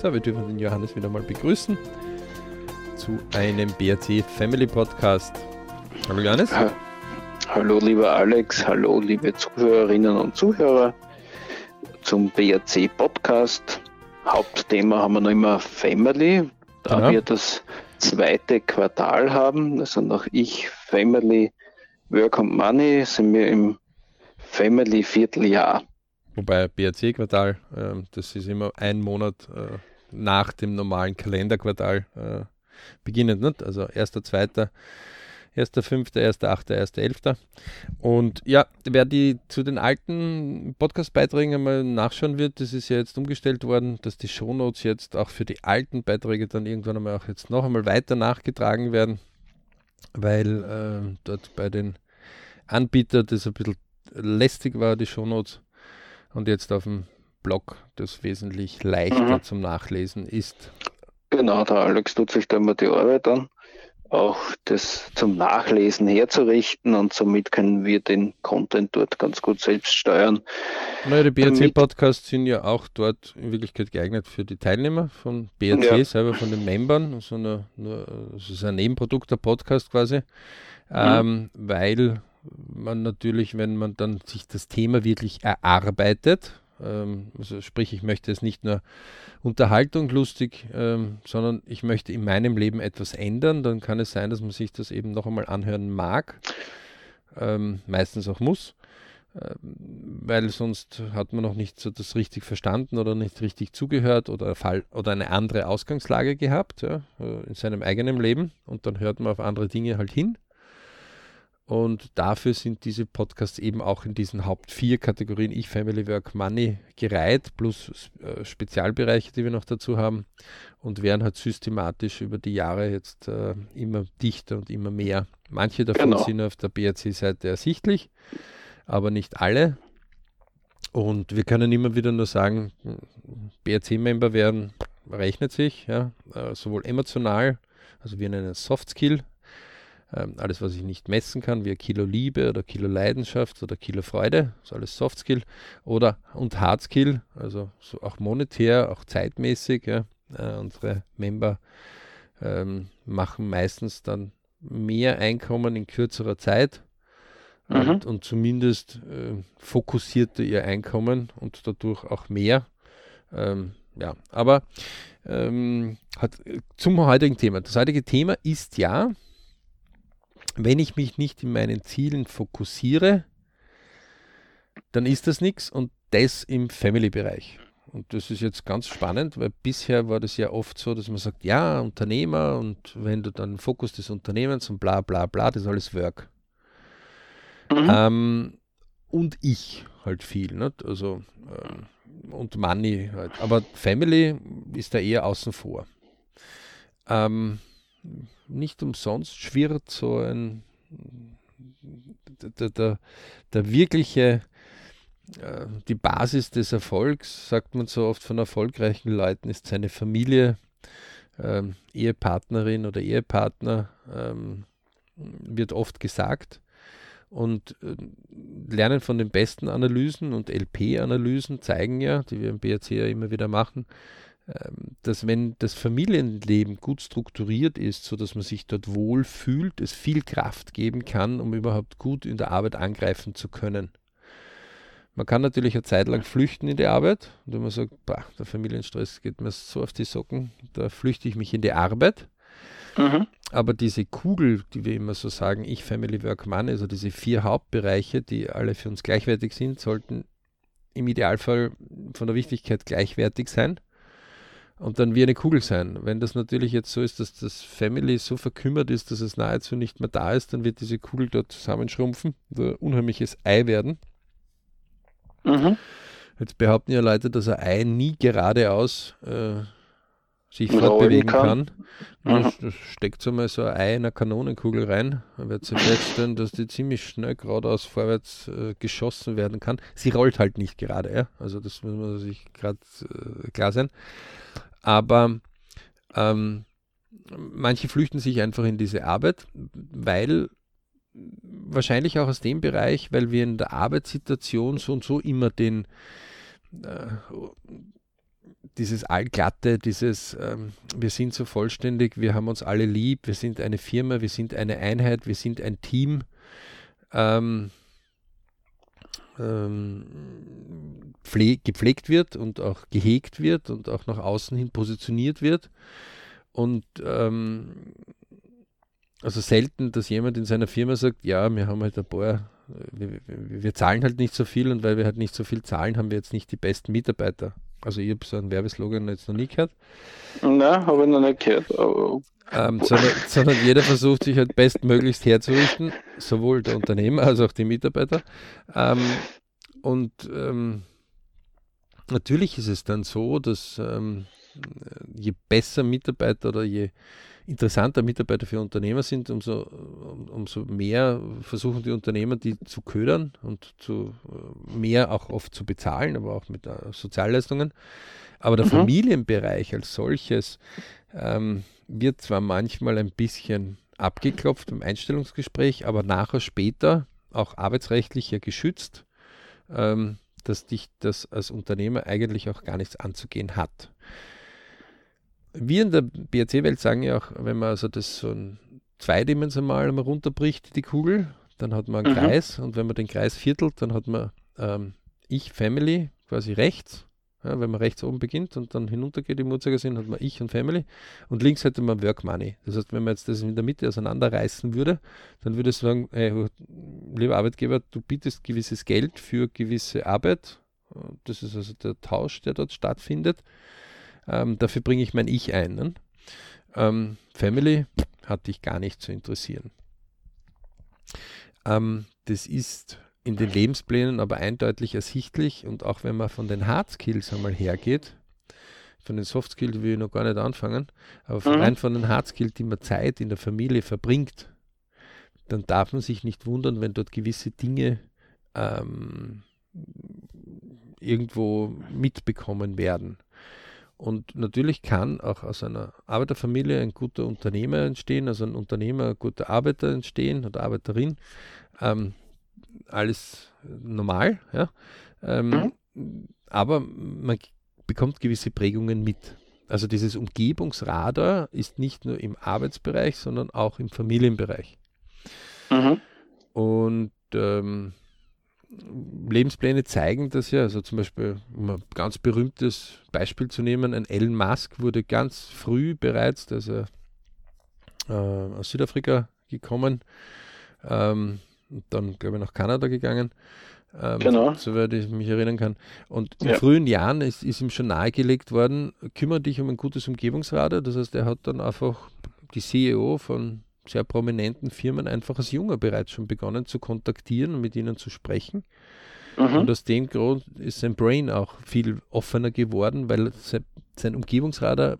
So, wir dürfen den Johannes wieder mal begrüßen zu einem BRC Family Podcast. Hallo Johannes. Ha hallo lieber Alex, hallo liebe Zuhörerinnen und Zuhörer zum BRC Podcast. Hauptthema haben wir noch immer Family, da genau. wir das zweite Quartal haben, also nach ich Family Work and Money sind wir im Family Vierteljahr. Wobei BRC-Quartal, äh, das ist immer ein Monat äh, nach dem normalen Kalenderquartal äh, beginnend, nicht? also 1.2., 1.5., 1.8., 1.11. Und ja, wer die zu den alten Podcast-Beiträgen einmal nachschauen wird, das ist ja jetzt umgestellt worden, dass die Shownotes jetzt auch für die alten Beiträge dann irgendwann einmal auch jetzt noch einmal weiter nachgetragen werden, weil äh, dort bei den Anbietern das ein bisschen lästig war, die Shownotes. Und jetzt auf dem Blog das wesentlich leichter mhm. zum Nachlesen ist. Genau, der Alex tut sich da immer die Arbeit an, auch das zum Nachlesen herzurichten und somit können wir den Content dort ganz gut selbst steuern. Naja, die BRC-Podcasts sind ja auch dort in Wirklichkeit geeignet für die Teilnehmer von BRC, ja. selber von den Membern. Also nur, nur, das ist ein Nebenprodukt der Podcast quasi, mhm. ähm, weil man natürlich, wenn man dann sich das Thema wirklich erarbeitet, ähm, also sprich, ich möchte es nicht nur Unterhaltung lustig, ähm, sondern ich möchte in meinem Leben etwas ändern, dann kann es sein, dass man sich das eben noch einmal anhören mag, ähm, meistens auch muss, weil sonst hat man noch nicht so das richtig verstanden oder nicht richtig zugehört oder, Fall, oder eine andere Ausgangslage gehabt ja, äh, in seinem eigenen Leben. Und dann hört man auf andere Dinge halt hin und dafür sind diese Podcasts eben auch in diesen Haupt vier Kategorien Ich, Family, Work, Money gereiht, plus äh, Spezialbereiche, die wir noch dazu haben und werden halt systematisch über die Jahre jetzt äh, immer dichter und immer mehr. Manche davon genau. sind auf der BRC-Seite ersichtlich, aber nicht alle. Und wir können immer wieder nur sagen, BRC-Member werden rechnet sich, ja, äh, sowohl emotional, also wir nennen es Soft Skill, ähm, alles, was ich nicht messen kann, wie ein Kilo Liebe oder Kilo Leidenschaft oder Kilo Freude, ist alles Soft Skill. Oder und Hard Skill, also so auch monetär, auch zeitmäßig. Ja. Äh, unsere Member ähm, machen meistens dann mehr Einkommen in kürzerer Zeit. Mhm. Und, und, zumindest äh, fokussierter ihr Einkommen und dadurch auch mehr. Ähm, ja, aber ähm, hat, zum heutigen Thema. Das heutige Thema ist ja, wenn ich mich nicht in meinen Zielen fokussiere, dann ist das nichts und das im Family-Bereich. Und das ist jetzt ganz spannend, weil bisher war das ja oft so, dass man sagt, ja, Unternehmer und wenn du dann Fokus des Unternehmens und bla bla bla, das ist alles Work. Mhm. Ähm, und ich halt viel, nicht? also ähm, und Money halt. Aber Family ist da eher außen vor. Ähm, nicht umsonst schwirrt so ein der, der, der wirkliche äh, die Basis des Erfolgs, sagt man so oft von erfolgreichen Leuten, ist seine Familie, ähm, Ehepartnerin oder Ehepartner, ähm, wird oft gesagt. Und äh, lernen von den besten Analysen und LP-Analysen zeigen ja, die wir im BRC ja immer wieder machen, dass wenn das Familienleben gut strukturiert ist, sodass man sich dort wohl fühlt, es viel Kraft geben kann, um überhaupt gut in der Arbeit angreifen zu können. Man kann natürlich eine Zeit lang flüchten in die Arbeit. Und wenn man sagt, bah, der Familienstress geht mir so auf die Socken, da flüchte ich mich in die Arbeit. Mhm. Aber diese Kugel, die wir immer so sagen, ich, Family, Work, Money, also diese vier Hauptbereiche, die alle für uns gleichwertig sind, sollten im Idealfall von der Wichtigkeit gleichwertig sein und dann wie eine Kugel sein. Wenn das natürlich jetzt so ist, dass das Family so verkümmert ist, dass es nahezu nicht mehr da ist, dann wird diese Kugel dort zusammenschrumpfen und ein unheimliches Ei werden. Mhm. Jetzt behaupten ja Leute, dass ein Ei nie geradeaus äh, sich fortbewegen kann. kann. Mhm. Da steckt so mal so ein Ei in eine Kanonenkugel rein. Man wird sich feststellen, dass die ziemlich schnell geradeaus vorwärts äh, geschossen werden kann. Sie rollt halt nicht gerade, ja. Also das muss man sich gerade äh, klar sein. Aber ähm, manche flüchten sich einfach in diese Arbeit, weil wahrscheinlich auch aus dem Bereich, weil wir in der Arbeitssituation so und so immer den, äh, dieses Allglatte, dieses ähm, wir sind so vollständig, wir haben uns alle lieb, wir sind eine Firma, wir sind eine Einheit, wir sind ein Team, ähm, ähm, gepflegt wird und auch gehegt wird und auch nach außen hin positioniert wird. Und ähm, also selten, dass jemand in seiner Firma sagt, ja, wir haben halt ein paar, wir, wir, zahlen halt nicht so viel und weil wir halt nicht so viel zahlen, haben wir jetzt nicht die besten Mitarbeiter. Also ich habe so einen Werbeslogan jetzt noch nie gehört. Nein, habe ich noch nicht gehört. Ähm, sondern, sondern, jeder versucht sich halt bestmöglichst herzurichten, sowohl der Unternehmer als auch die Mitarbeiter. Ähm, und ähm, natürlich ist es dann so, dass ähm, je besser Mitarbeiter oder je interessanter Mitarbeiter für Unternehmer sind, umso, umso mehr versuchen die Unternehmer, die zu ködern und zu äh, mehr auch oft zu bezahlen, aber auch mit äh, Sozialleistungen. Aber der mhm. Familienbereich als solches ähm, wird zwar manchmal ein bisschen abgeklopft im Einstellungsgespräch, aber nachher später auch arbeitsrechtlich ja geschützt, ähm, dass dich das als Unternehmer eigentlich auch gar nichts anzugehen hat wir in der BRC-Welt sagen ja auch, wenn man also das so ein zweidimensional mal runterbricht, die Kugel, dann hat man einen mhm. Kreis und wenn man den Kreis viertelt, dann hat man ähm, Ich, Family quasi rechts. Ja, wenn man rechts oben beginnt und dann hinuntergeht im Uhrzeigersinn, hat man Ich und Family und links hätte man Work Money. Das heißt, wenn man jetzt das in der Mitte auseinanderreißen würde, dann würde ich sagen, hey, lieber Arbeitgeber, du bietest gewisses Geld für gewisse Arbeit. Das ist also der Tausch, der dort stattfindet. Ähm, dafür bringe ich mein Ich ein. Ne? Ähm, Family hat dich gar nicht zu interessieren. Ähm, das ist in den Lebensplänen aber eindeutig ersichtlich und auch wenn man von den Hard Skills einmal hergeht, von den Soft Skills will ich noch gar nicht anfangen, aber von, mhm. rein von den Hard Skills, die man Zeit in der Familie verbringt, dann darf man sich nicht wundern, wenn dort gewisse Dinge ähm, irgendwo mitbekommen werden. Und natürlich kann auch aus einer Arbeiterfamilie ein guter Unternehmer entstehen, also ein Unternehmer, ein guter Arbeiter entstehen oder Arbeiterin. Ähm, alles normal, ja. Ähm, mhm. Aber man bekommt gewisse Prägungen mit. Also dieses Umgebungsradar ist nicht nur im Arbeitsbereich, sondern auch im Familienbereich. Mhm. Und ähm, Lebenspläne zeigen das ja. Also zum Beispiel, um ein ganz berühmtes Beispiel zu nehmen, ein Elon Musk wurde ganz früh bereits, also äh, aus Südafrika gekommen, ähm, dann glaube ich nach Kanada gegangen. Ähm, genau. Soweit ich mich erinnern kann. Und in ja. frühen Jahren ist, ist, ihm schon nahegelegt worden, kümmere dich um ein gutes Umgebungsradar. Das heißt, er hat dann einfach die CEO von sehr prominenten Firmen einfach als Junger bereits schon begonnen zu kontaktieren und mit ihnen zu sprechen. Mhm. Und aus dem Grund ist sein Brain auch viel offener geworden, weil sein Umgebungsradar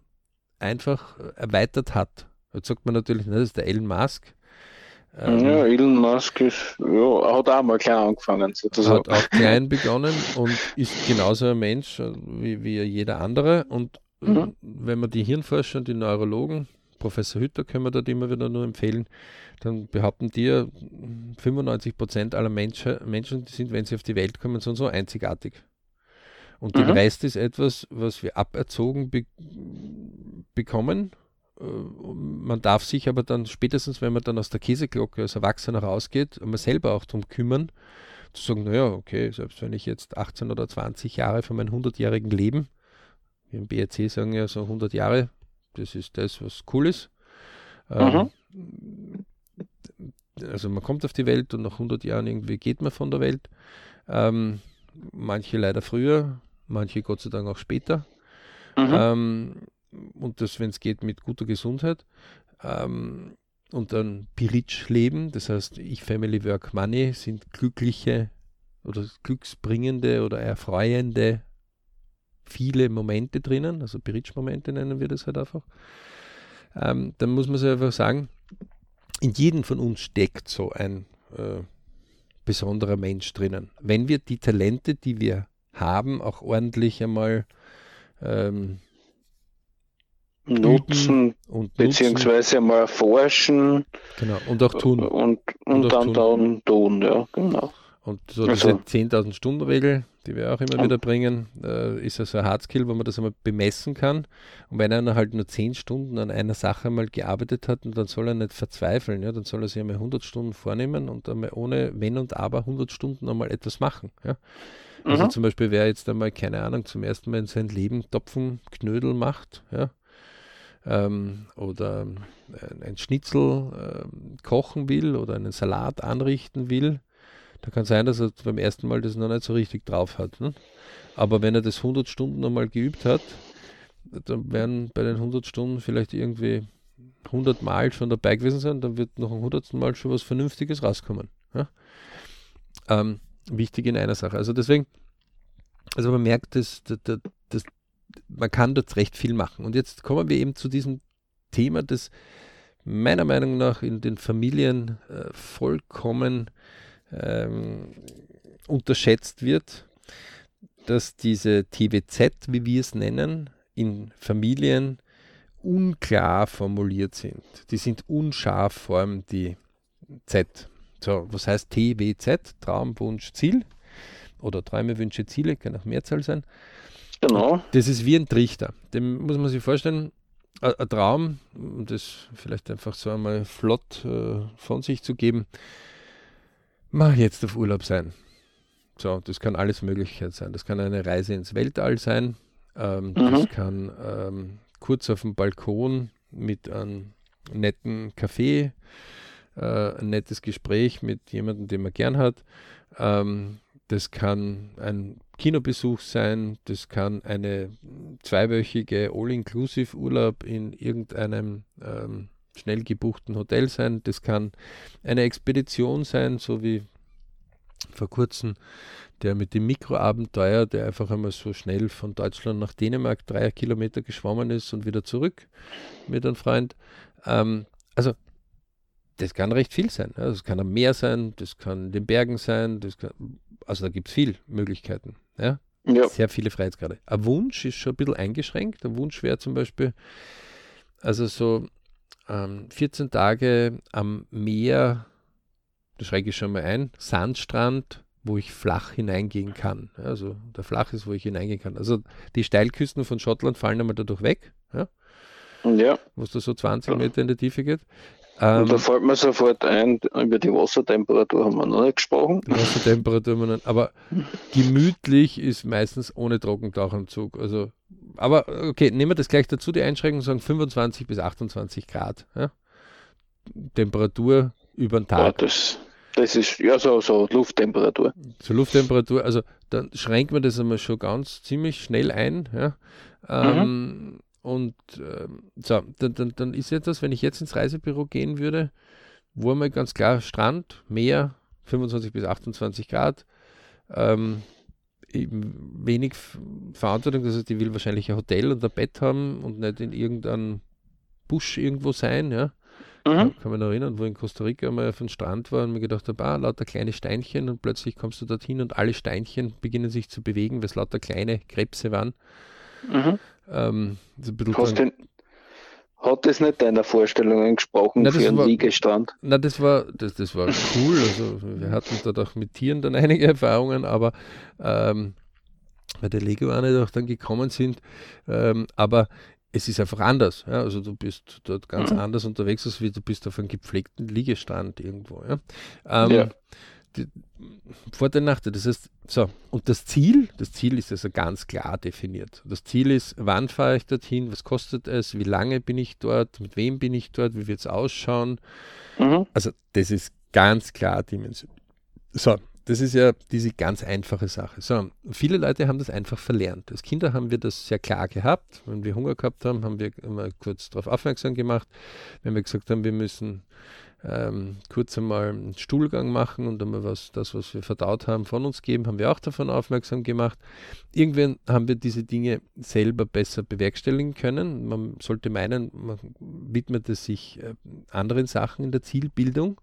einfach erweitert hat. Jetzt sagt man natürlich, das ist der Elon Musk. Ähm, ja, Elon Musk ist, ja, hat auch mal klein angefangen sozusagen. Hat auch klein begonnen und ist genauso ein Mensch äh, wie, wie jeder andere. Und mhm. wenn man die Hirnforscher und die Neurologen Professor Hütter können wir dort immer wieder nur empfehlen, dann behaupten die, 95 Prozent aller Menschen, Menschen sind, wenn sie auf die Welt kommen, so und so einzigartig. Und mhm. den Rest ist etwas, was wir aberzogen be bekommen. Äh, man darf sich aber dann spätestens, wenn man dann aus der Käseglocke als Erwachsener rausgeht, man selber auch darum kümmern, zu sagen, naja, okay, selbst wenn ich jetzt 18 oder 20 Jahre von meinem 100-jährigen Leben, wir im BRC sagen ja so 100 Jahre das ist das, was cool ist. Ähm, also man kommt auf die Welt und nach 100 Jahren irgendwie geht man von der Welt. Ähm, manche leider früher, manche Gott sei Dank auch später. Mhm. Ähm, und das, wenn es geht, mit guter Gesundheit. Ähm, und dann Piritsch leben, das heißt, ich, Family, Work, Money sind glückliche oder glücksbringende oder erfreuende viele Momente drinnen, also Bridge-Momente nennen wir das halt einfach. Ähm, dann muss man sich einfach sagen, in jedem von uns steckt so ein äh, besonderer Mensch drinnen. Wenn wir die Talente, die wir haben, auch ordentlich einmal ähm, nutzen und beziehungsweise nutzen. einmal erforschen. Genau, und auch tun. Und, und, und dann, tun. dann tun, ja, genau. Und so diese also. 10.000 Stunden Regel, die wir auch immer wieder bringen, äh, ist also ein Hardskill, wo man das einmal bemessen kann. Und wenn einer halt nur 10 Stunden an einer Sache mal gearbeitet hat, dann soll er nicht verzweifeln. Ja? Dann soll er sich einmal 100 Stunden vornehmen und einmal ohne Wenn und Aber 100 Stunden einmal etwas machen. Ja? Also mhm. zum Beispiel, wer jetzt einmal, keine Ahnung, zum ersten Mal in seinem Leben Topfenknödel macht, ja, ähm, oder ein Schnitzel äh, kochen will oder einen Salat anrichten will, da kann sein, dass er beim ersten Mal das noch nicht so richtig drauf hat. Ne? Aber wenn er das 100 Stunden nochmal geübt hat, dann werden bei den 100 Stunden vielleicht irgendwie 100 Mal schon dabei gewesen sein, dann wird noch ein 100. Mal schon was Vernünftiges rauskommen. Ja? Ähm, wichtig in einer Sache. Also deswegen, also man merkt, dass, dass, dass, man kann dort recht viel machen. Und jetzt kommen wir eben zu diesem Thema, das meiner Meinung nach in den Familien äh, vollkommen ähm, unterschätzt wird, dass diese TWZ, wie wir es nennen, in Familien unklar formuliert sind. Die sind unscharf, vor allem die Z. So, was heißt TWZ? Traum, Wunsch, Ziel. Oder Träume, Wünsche, Ziele, kann auch Mehrzahl sein. Genau. Das ist wie ein Trichter. Dem muss man sich vorstellen, ein Traum, um das vielleicht einfach so einmal flott äh, von sich zu geben, mach jetzt auf Urlaub sein. So, das kann alles Möglichkeit sein. Das kann eine Reise ins Weltall sein. Ähm, mhm. Das kann ähm, kurz auf dem Balkon mit einem netten Kaffee, äh, ein nettes Gespräch mit jemandem, den man gern hat. Ähm, das kann ein Kinobesuch sein, das kann eine zweiwöchige All-Inclusive-Urlaub in irgendeinem ähm, schnell gebuchten Hotel sein, das kann eine Expedition sein, so wie vor kurzem der mit dem Mikroabenteuer, der einfach einmal so schnell von Deutschland nach Dänemark drei Kilometer geschwommen ist und wieder zurück mit einem Freund. Ähm, also das kann recht viel sein. Das also, kann am Meer sein, das kann in den Bergen sein, das kann, also da gibt es viele Möglichkeiten. Ja? ja? Sehr viele Freiheitsgrade. Ein Wunsch ist schon ein bisschen eingeschränkt. Ein Wunsch wäre zum Beispiel, also so ähm, 14 Tage am Meer, das schreibe ich schon mal ein, Sandstrand, wo ich flach hineingehen kann. Also der flach ist, wo ich hineingehen kann. Also die Steilküsten von Schottland fallen einmal dadurch weg. Ja? Ja. Wo es da so 20 Meter in die Tiefe geht. Ähm, da fällt mir sofort ein, über die Wassertemperatur haben wir noch nicht gesprochen. Wassertemperatur haben wir noch, aber gemütlich ist meistens ohne Trockentauchanzug. Also, aber okay, nehmen wir das gleich dazu, die Einschränkung sagen 25 bis 28 Grad. Ja? Temperatur über den Tag. Ja, das, das ist ja so, so Lufttemperatur. So Lufttemperatur, also dann schränkt man das einmal schon ganz ziemlich schnell ein. Ja? Ähm, mhm. Und ähm, so, dann, dann, dann ist etwas, wenn ich jetzt ins Reisebüro gehen würde, wo einmal ganz klar Strand, Meer, 25 bis 28 Grad, ähm, wenig Verantwortung, das heißt, ich will wahrscheinlich ein Hotel und ein Bett haben und nicht in irgendeinem Busch irgendwo sein, ja. Mhm. Kann man erinnern, wo in Costa Rica mal auf dem Strand war und mir gedacht habe, ah, lauter kleine Steinchen und plötzlich kommst du dorthin und alle Steinchen beginnen sich zu bewegen, weil es lauter kleine Krebse waren. Mhm. Ähm, Hast den, hat das nicht deiner Vorstellung entsprochen na, für einen war, Liegestand? Na, das war, das, das war cool. Also wir hatten da doch mit Tieren dann einige Erfahrungen, aber ähm, weil die Leguane auch dann gekommen sind. Ähm, aber es ist einfach anders. Ja? Also du bist dort ganz mhm. anders unterwegs, als wie du bist auf einem gepflegten Liegestrand irgendwo. Ja? Ähm, ja die, Vorteil, Nachteil. Das heißt, so, und das Ziel, das Ziel ist also ganz klar definiert. Das Ziel ist, wann fahre ich dorthin, was kostet es, wie lange bin ich dort, mit wem bin ich dort, wie wird es ausschauen. Mhm. Also, das ist ganz klar Dimension. So, das ist ja diese ganz einfache Sache. So, viele Leute haben das einfach verlernt. Als Kinder haben wir das sehr klar gehabt. Wenn wir Hunger gehabt haben, haben wir immer kurz darauf aufmerksam gemacht. Wenn wir gesagt haben, wir müssen ähm, kurz einmal einen Stuhlgang machen und einmal was, das, was wir verdaut haben, von uns geben, haben wir auch davon aufmerksam gemacht. Irgendwann haben wir diese Dinge selber besser bewerkstelligen können. Man sollte meinen, man widmet es sich äh, anderen Sachen in der Zielbildung.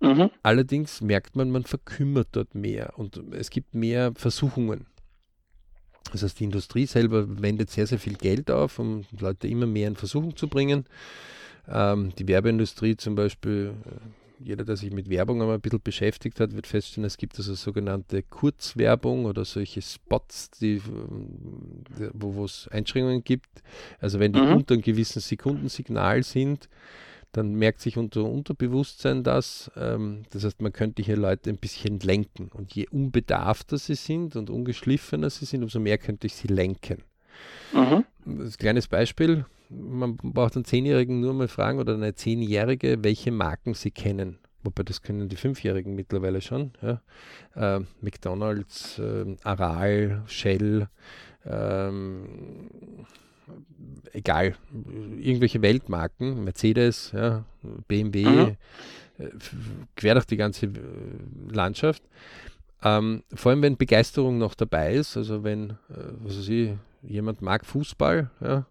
Mhm. Allerdings merkt man, man verkümmert dort mehr und es gibt mehr Versuchungen. Das heißt, die Industrie selber wendet sehr, sehr viel Geld auf, um Leute immer mehr in Versuchung zu bringen. Ähm, die Werbeindustrie zum Beispiel jeder, der sich mit Werbung einmal ein bisschen beschäftigt hat, wird feststellen, es gibt also sogenannte Kurzwerbung oder solche Spots, die, wo es Einschränkungen gibt. Also wenn die mhm. unter einem gewissen Sekundensignal sind, dann merkt sich unter Unterbewusstsein das. Ähm, das heißt, man könnte hier Leute ein bisschen lenken. Und je unbedarfter sie sind und ungeschliffener sie sind, umso mehr könnte ich sie lenken. Mhm. Ein kleines Beispiel, man braucht einen Zehnjährigen nur mal fragen oder eine Zehnjährige, welche Marken sie kennen. Wobei das können die Fünfjährigen mittlerweile schon. Ja. Äh, McDonalds, äh, Aral, Shell, ähm, egal, irgendwelche Weltmarken, Mercedes, ja, BMW, mhm. Äh, quer durch die ganze äh, Landschaft. Ähm, vor allem, wenn Begeisterung noch dabei ist, also wenn, äh, was weiß ich, jemand mag Fußball, ja,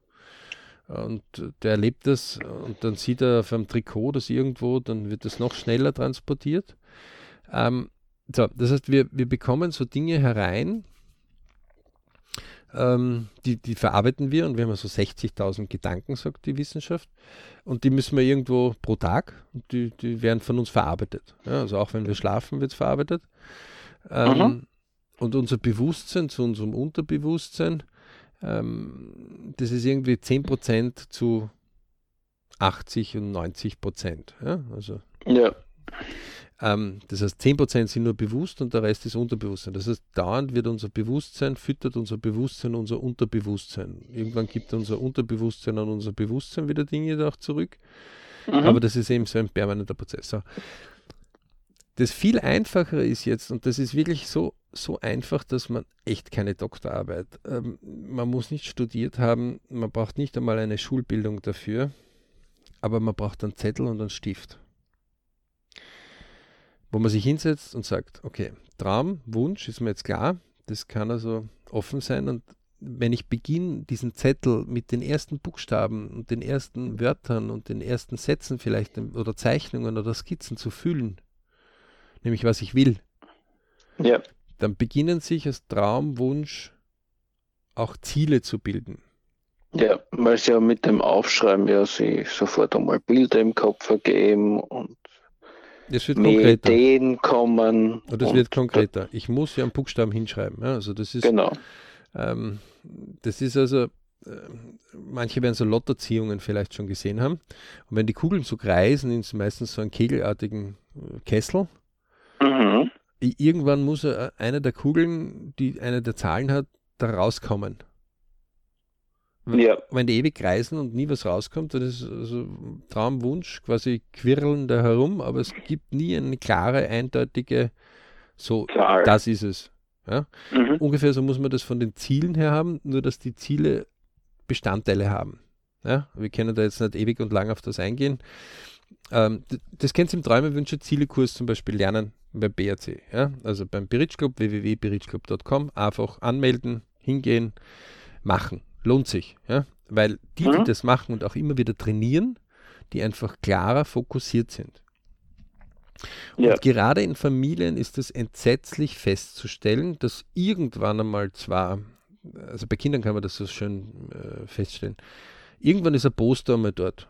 und der erlebt das und dann sieht er auf einem Trikot das irgendwo, dann wird das noch schneller transportiert. Ähm, so, das heißt, wir, wir bekommen so Dinge herein, ähm, die, die verarbeiten wir und wir haben so 60.000 Gedanken, sagt die Wissenschaft. Und die müssen wir irgendwo pro Tag und die, die werden von uns verarbeitet. Ja, also auch wenn wir schlafen, wird es verarbeitet. Ähm, mhm. Und unser Bewusstsein zu unserem Unterbewusstsein, ähm, das ist irgendwie 10% zu 80 und 90 Prozent. Ja, also, ja. Ähm, das heißt, 10% sind nur bewusst und der Rest ist Unterbewusstsein. Das heißt, dauernd wird unser Bewusstsein, füttert unser Bewusstsein unser Unterbewusstsein. Irgendwann gibt unser Unterbewusstsein an unser Bewusstsein wieder Dinge auch zurück. Mhm. Aber das ist eben so ein permanenter Prozess. So. Das viel einfachere ist jetzt, und das ist wirklich so, so einfach, dass man echt keine Doktorarbeit, ähm, man muss nicht studiert haben, man braucht nicht einmal eine Schulbildung dafür, aber man braucht einen Zettel und einen Stift. Wo man sich hinsetzt und sagt, okay, Traum, Wunsch ist mir jetzt klar, das kann also offen sein und wenn ich beginne, diesen Zettel mit den ersten Buchstaben und den ersten Wörtern und den ersten Sätzen vielleicht oder Zeichnungen oder Skizzen zu füllen, nämlich was ich will, ja. dann beginnen sich als Traumwunsch auch Ziele zu bilden. Ja, weil sie ja mit dem Aufschreiben ja sie sofort einmal Bilder im Kopf ergeben und das wird konkreter. Ideen kommen. Und es wird konkreter. Ich muss ja einen Buchstaben hinschreiben. Ja, also das ist, genau. Ähm, das ist also, äh, manche werden so Lotterziehungen vielleicht schon gesehen haben. Und wenn die Kugeln so kreisen, ist meistens so einen kegelartigen äh, Kessel. Mhm. Irgendwann muss äh, eine der Kugeln, die eine der Zahlen hat, da rauskommen. Ja. Wenn die ewig kreisen und nie was rauskommt, dann ist also Traumwunsch quasi quirlen da herum, aber es gibt nie eine klare, eindeutige, so, Klar. das ist es. Ja? Mhm. Ungefähr so muss man das von den Zielen her haben, nur dass die Ziele Bestandteile haben. Ja? Wir können da jetzt nicht ewig und lang auf das eingehen. Ähm, das kennst du im Träume, Wünsche, Ziele-Kurs zum Beispiel lernen beim BRC. Ja? Also beim Beritsch Club, www.berichclub.com, einfach anmelden, hingehen, machen lohnt sich. Ja? Weil die, die mhm. das machen und auch immer wieder trainieren, die einfach klarer fokussiert sind. Ja. Und gerade in Familien ist es entsetzlich festzustellen, dass irgendwann einmal zwar, also bei Kindern kann man das so schön äh, feststellen, irgendwann ist ein Poster einmal dort.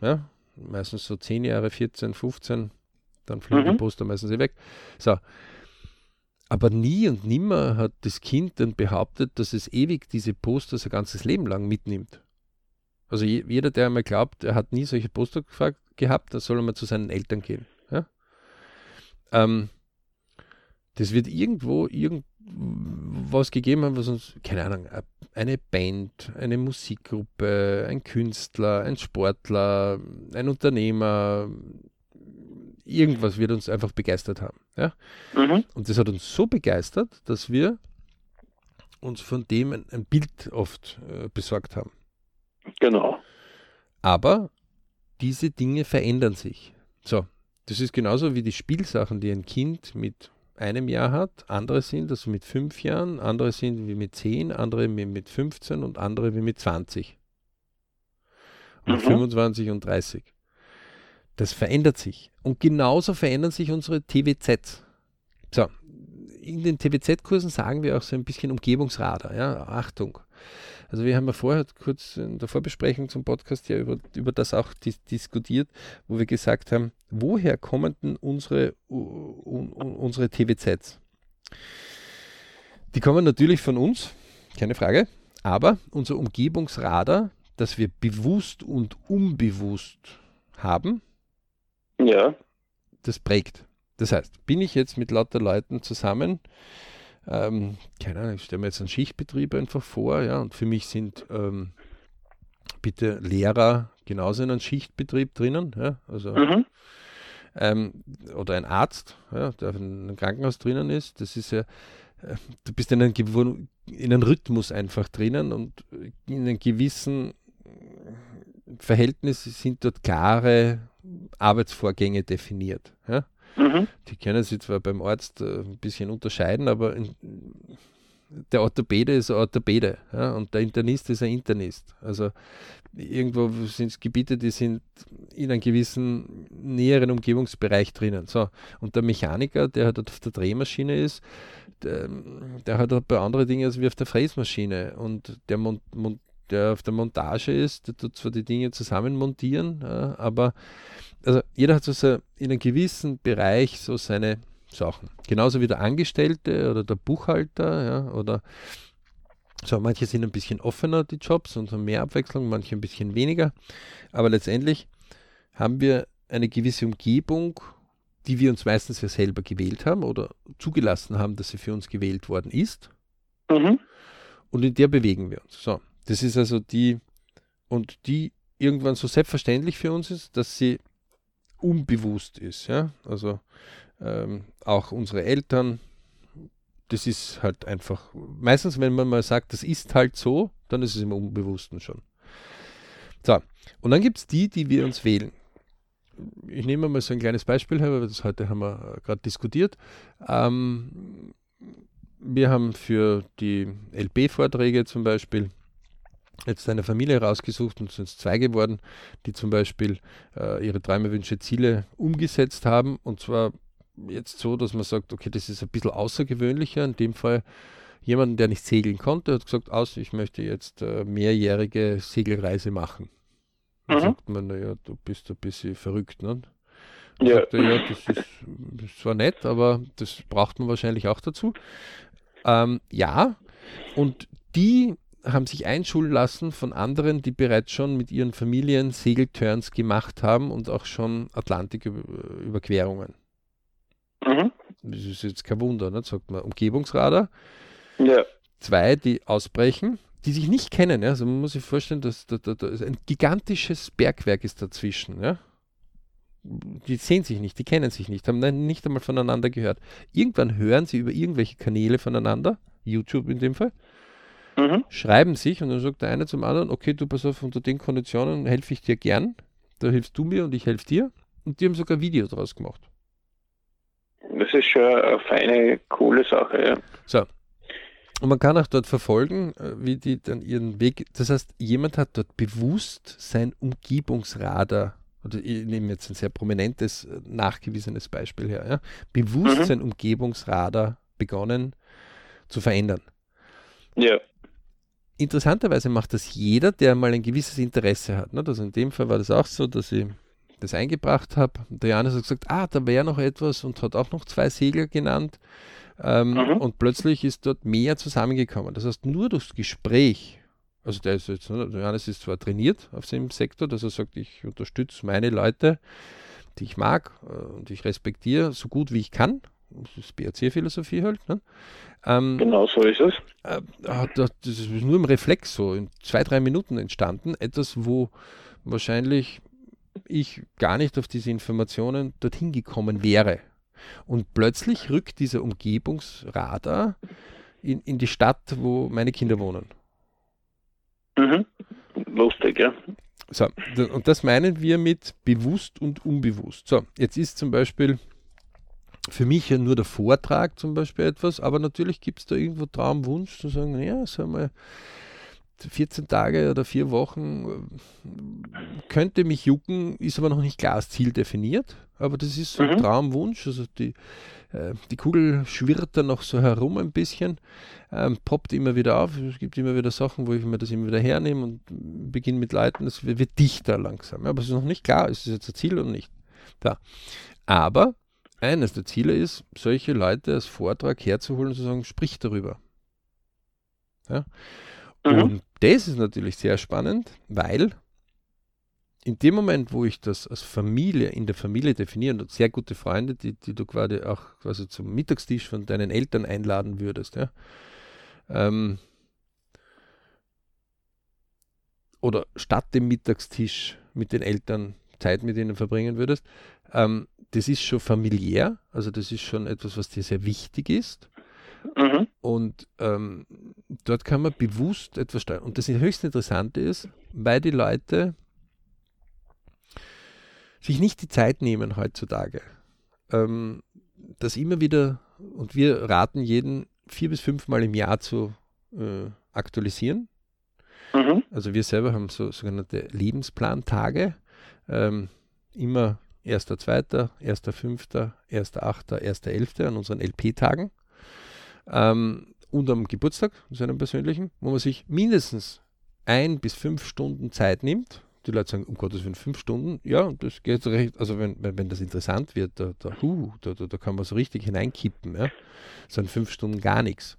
Ja? Meistens so 10 Jahre, 14, 15, dann fliegen mhm. die Poster meistens weg. So, aber nie und nimmer hat das Kind dann behauptet, dass es ewig diese Poster sein ganzes Leben lang mitnimmt. Also jeder, der einmal glaubt, er hat nie solche Poster gehabt, dann soll er mal zu seinen Eltern gehen. Ja? Ähm, das wird irgendwo irgendwas gegeben haben, was uns, keine Ahnung, eine Band, eine Musikgruppe, ein Künstler, ein Sportler, ein Unternehmer, irgendwas wird uns einfach begeistert haben. Ja? Mhm. Und das hat uns so begeistert, dass wir uns von dem ein, ein Bild oft äh, besorgt haben. Genau. Aber diese Dinge verändern sich. So, das ist genauso wie die Spielsachen, die ein Kind mit einem Jahr hat, andere sind also mit fünf Jahren, andere sind wie mit zehn, andere wie mit 15 und andere wie mit 20. Und mhm. 25 und 30. Das verändert sich. Und genauso verändern sich unsere TWZs. So, in den TWZ-Kursen sagen wir auch so ein bisschen Umgebungsradar. Ja? Achtung. Also wir haben ja vorher kurz in der Vorbesprechung zum Podcast ja über, über das auch dis diskutiert, wo wir gesagt haben, woher kommen denn unsere, unsere TVZs? Die kommen natürlich von uns, keine Frage, aber unser Umgebungsradar, das wir bewusst und unbewusst haben, ja. das prägt. Das heißt, bin ich jetzt mit lauter Leuten zusammen, ähm, keine Ahnung, ich stelle mir jetzt einen Schichtbetrieb einfach vor, ja, und für mich sind ähm, bitte Lehrer genauso in einem Schichtbetrieb drinnen, ja, also mhm. ähm, oder ein Arzt, ja, der in einem Krankenhaus drinnen ist, das ist ja, äh, du bist in einem, in einem Rhythmus einfach drinnen und in einem gewissen Verhältnis sind dort klare Arbeitsvorgänge definiert. Ja? Mhm. Die können sich zwar beim Arzt äh, ein bisschen unterscheiden, aber in, der Orthopäde ist ein Orthopäde ja, und der Internist ist ein Internist. Also irgendwo sind es Gebiete, die sind in einem gewissen näheren Umgebungsbereich drinnen. So, und der Mechaniker, der halt auf der Drehmaschine ist, der, der hat halt bei anderen Dingen als wie auf der Fräsmaschine. Und der, Mon Mon der auf der Montage ist, der tut zwar die Dinge zusammen montieren, ja, aber also jeder hat so in einem gewissen Bereich so seine Sachen. Genauso wie der Angestellte oder der Buchhalter, ja, oder so, manche sind ein bisschen offener, die Jobs, und haben mehr Abwechslung, manche ein bisschen weniger. Aber letztendlich haben wir eine gewisse Umgebung, die wir uns meistens ja selber gewählt haben oder zugelassen haben, dass sie für uns gewählt worden ist. Mhm. Und in der bewegen wir uns. So, das ist also die, und die irgendwann so selbstverständlich für uns ist, dass sie unbewusst ist. Ja? Also ähm, auch unsere Eltern, das ist halt einfach, meistens wenn man mal sagt, das ist halt so, dann ist es im Unbewussten schon. So, und dann gibt es die, die wir uns wählen. Ich nehme mal so ein kleines Beispiel her, weil das heute haben wir gerade diskutiert. Ähm, wir haben für die LB-Vorträge zum Beispiel jetzt eine Familie rausgesucht und sind zwei geworden, die zum Beispiel äh, ihre Träume, Wünsche, Ziele umgesetzt haben. Und zwar jetzt so, dass man sagt, okay, das ist ein bisschen außergewöhnlicher. In dem Fall jemanden, der nicht segeln konnte, hat gesagt, aus, ich möchte jetzt äh, mehrjährige Segelreise machen. Dann mhm. sagt man, naja, du bist ein bisschen verrückt, ne? Ja. Sagt er, ja, das ist, ist zwar nett, aber das braucht man wahrscheinlich auch dazu. Ähm, ja, und die haben sich einschulen lassen von anderen, die bereits schon mit ihren Familien Segelturns gemacht haben und auch schon Atlantiküberquerungen. Mhm. Das ist jetzt kein Wunder, ne? sagt man. Umgebungsradar. Ja. Zwei, die ausbrechen, die sich nicht kennen. Ja? Also man muss sich vorstellen, dass da, da, da ein gigantisches Bergwerk ist dazwischen. Ja? Die sehen sich nicht, die kennen sich nicht, haben nicht einmal voneinander gehört. Irgendwann hören sie über irgendwelche Kanäle voneinander, YouTube in dem Fall, mhm. schreiben sich und dann sagt der eine zum anderen, okay, du pass auf, unter den Konditionen helfe ich dir gern, da hilfst du mir und ich helfe dir. Und die haben sogar ein Video draus gemacht. Das ist schon eine feine, coole Sache, ja. So. Und man kann auch dort verfolgen, äh, wie die dann ihren Weg, das heißt, jemand hat dort bewusst sein Umgebungsradar oder ich nehme jetzt ein sehr prominentes, äh, nachgewiesenes Beispiel her, ja, bewusst mhm. sein Umgebungsradar begonnen zu verändern. Ja interessanterweise macht das jeder, der mal ein gewisses Interesse hat. Ne? Also in dem Fall war das auch so, dass ich das eingebracht habe. Der Janis hat gesagt, ah, da wäre noch etwas und hat auch noch zwei Segler genannt. Ähm, mhm. Und plötzlich ist dort mehr zusammengekommen. Das heißt, nur durchs Gespräch, also der ist jetzt, ne, der Johannes ist zwar trainiert auf seinem Sektor, dass er sagt, ich unterstütze meine Leute, die ich mag äh, und ich respektiere, so gut wie ich kann. Das ist BRC-Philosophie halt. Ne? Ähm, genau so ist es. Äh, das ist nur im Reflex so, in zwei, drei Minuten entstanden. Etwas, wo wahrscheinlich ich gar nicht auf diese Informationen dorthin gekommen wäre. Und plötzlich rückt dieser Umgebungsradar in, in die Stadt, wo meine Kinder wohnen. Mhm. Lustig, ja. So, und das meinen wir mit bewusst und unbewusst. So, jetzt ist zum Beispiel für mich ja nur der Vortrag zum Beispiel etwas, aber natürlich gibt es da irgendwo Traumwunsch zu sagen, ja, sag mal, 14 Tage oder vier Wochen äh, könnte mich jucken, ist aber noch nicht klar das Ziel definiert. Aber das ist so ein mhm. Traumwunsch. Also die, äh, die Kugel schwirrt dann noch so herum ein bisschen, ähm, poppt immer wieder auf. Es gibt immer wieder Sachen, wo ich mir das immer wieder hernehme und beginne mit Leuten. Es wird, wird dichter langsam. Aber es ist noch nicht klar, ist es jetzt ein Ziel oder nicht. Da. Aber eines der Ziele ist, solche Leute als Vortrag herzuholen und zu sagen, sprich darüber. Ja? Mhm. Und das ist natürlich sehr spannend, weil in dem Moment, wo ich das als Familie in der Familie definiere und sehr gute Freunde, die, die du quasi auch quasi zum Mittagstisch von deinen Eltern einladen würdest, ja, ähm, oder statt dem Mittagstisch mit den Eltern Zeit mit ihnen verbringen würdest, ähm, das ist schon familiär, also das ist schon etwas, was dir sehr wichtig ist. Mhm. Und ähm, dort kann man bewusst etwas steuern. Und das höchst Interessante ist, weil die Leute sich nicht die Zeit nehmen heutzutage, ähm, das immer wieder, und wir raten jeden vier bis fünfmal im Jahr zu äh, aktualisieren. Mhm. Also wir selber haben so sogenannte Lebensplantage, ähm, immer 1.2., 1.5., 1.8., 1.11. an unseren LP-Tagen ähm, und am Geburtstag, seinem persönlichen, wo man sich mindestens ein bis fünf Stunden Zeit nimmt. Die Leute sagen, um Gottes Willen, fünf Stunden, ja, das geht recht, also wenn, wenn, wenn das interessant wird, da, da, huh, da, da, kann man so richtig hineinkippen, ja. sind fünf Stunden gar nichts.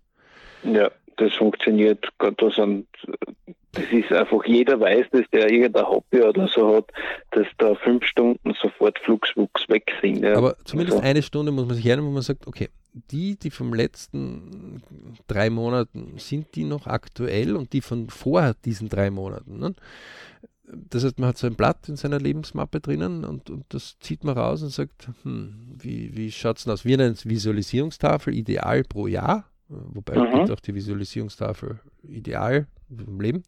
Ja, das funktioniert, da sind das ist einfach, jeder weiß dass der irgendein Hobby oder so hat, dass da fünf Stunden sofort Flugswuchs weg sind. Ja. Aber zumindest also. eine Stunde muss man sich hernehmen, wo man sagt, okay, die, die vom letzten drei Monaten, sind die noch aktuell und die von vor diesen drei Monaten. Ne? Das heißt, man hat so ein Blatt in seiner Lebensmappe drinnen und, und das zieht man raus und sagt, hm, wie, wie schaut es denn aus? Wir nennen es Visualisierungstafel, ideal pro Jahr, wobei mhm. auch die Visualisierungstafel ideal im Leben.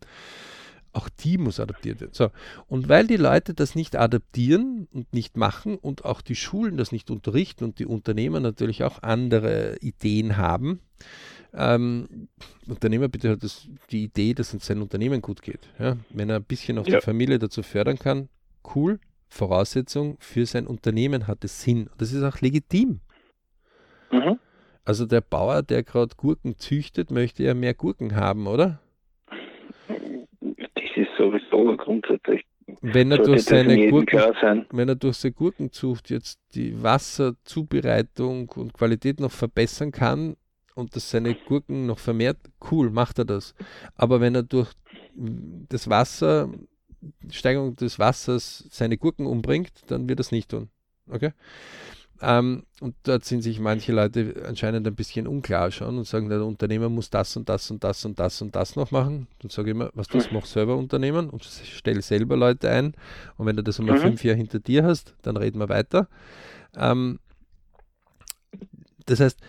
Auch die muss adaptiert werden. So. Und weil die Leute das nicht adaptieren und nicht machen und auch die Schulen das nicht unterrichten und die Unternehmer natürlich auch andere Ideen haben, ähm, Unternehmer bitte hat das, die Idee, dass es sein Unternehmen gut geht. Ja? Wenn er ein bisschen auch ja. die Familie dazu fördern kann, cool. Voraussetzung für sein Unternehmen hat es Sinn. Das ist auch legitim. Mhm. Also der Bauer, der gerade Gurken züchtet, möchte ja mehr Gurken haben, oder? sowieso grundsätzlich. Wenn er, durch seine Gurken, wenn er durch seine Gurkenzucht jetzt die Wasserzubereitung und Qualität noch verbessern kann und das seine Gurken noch vermehrt, cool, macht er das. Aber wenn er durch das Wasser, Steigerung des Wassers seine Gurken umbringt, dann wird er es nicht tun. Okay? Ähm, und dort sind sich manche Leute anscheinend ein bisschen unklar schon und sagen, der Unternehmer muss das und das und das und das und das noch machen. Dann sage ich immer, was das mach selber Unternehmen und stell selber Leute ein. Und wenn du das einmal mhm. fünf Jahre hinter dir hast, dann reden wir weiter. Ähm, das heißt,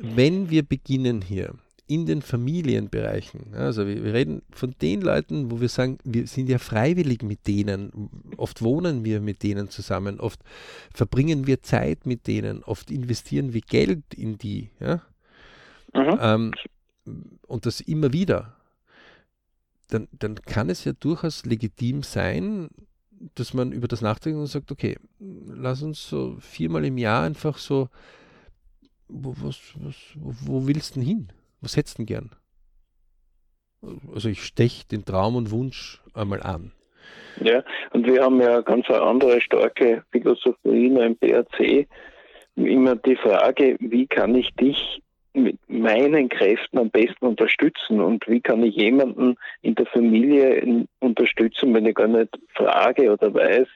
wenn wir beginnen hier in den Familienbereichen. Also wir, wir, reden von den Leuten, wo wir sagen, wir sind ja freiwillig mit denen, oft wohnen wir mit denen zusammen, oft verbringen wir Zeit mit denen, oft investieren wir Geld in die. Ja? Mhm. Ähm, und das immer wieder. Dann, dann kann es ja durchaus legitim sein, dass man über das nachdenkt und sagt, okay, lass uns so viermal im Jahr einfach so, wo, was, was, wo willst du denn hin? Was hättest du denn gern? Also ich steche den Traum und Wunsch einmal an. Ja, und wir haben ja ganz eine andere starke Philosophie im BRC. Immer die Frage, wie kann ich dich mit meinen Kräften am besten unterstützen und wie kann ich jemanden in der Familie unterstützen, wenn ich gar nicht frage oder weiß,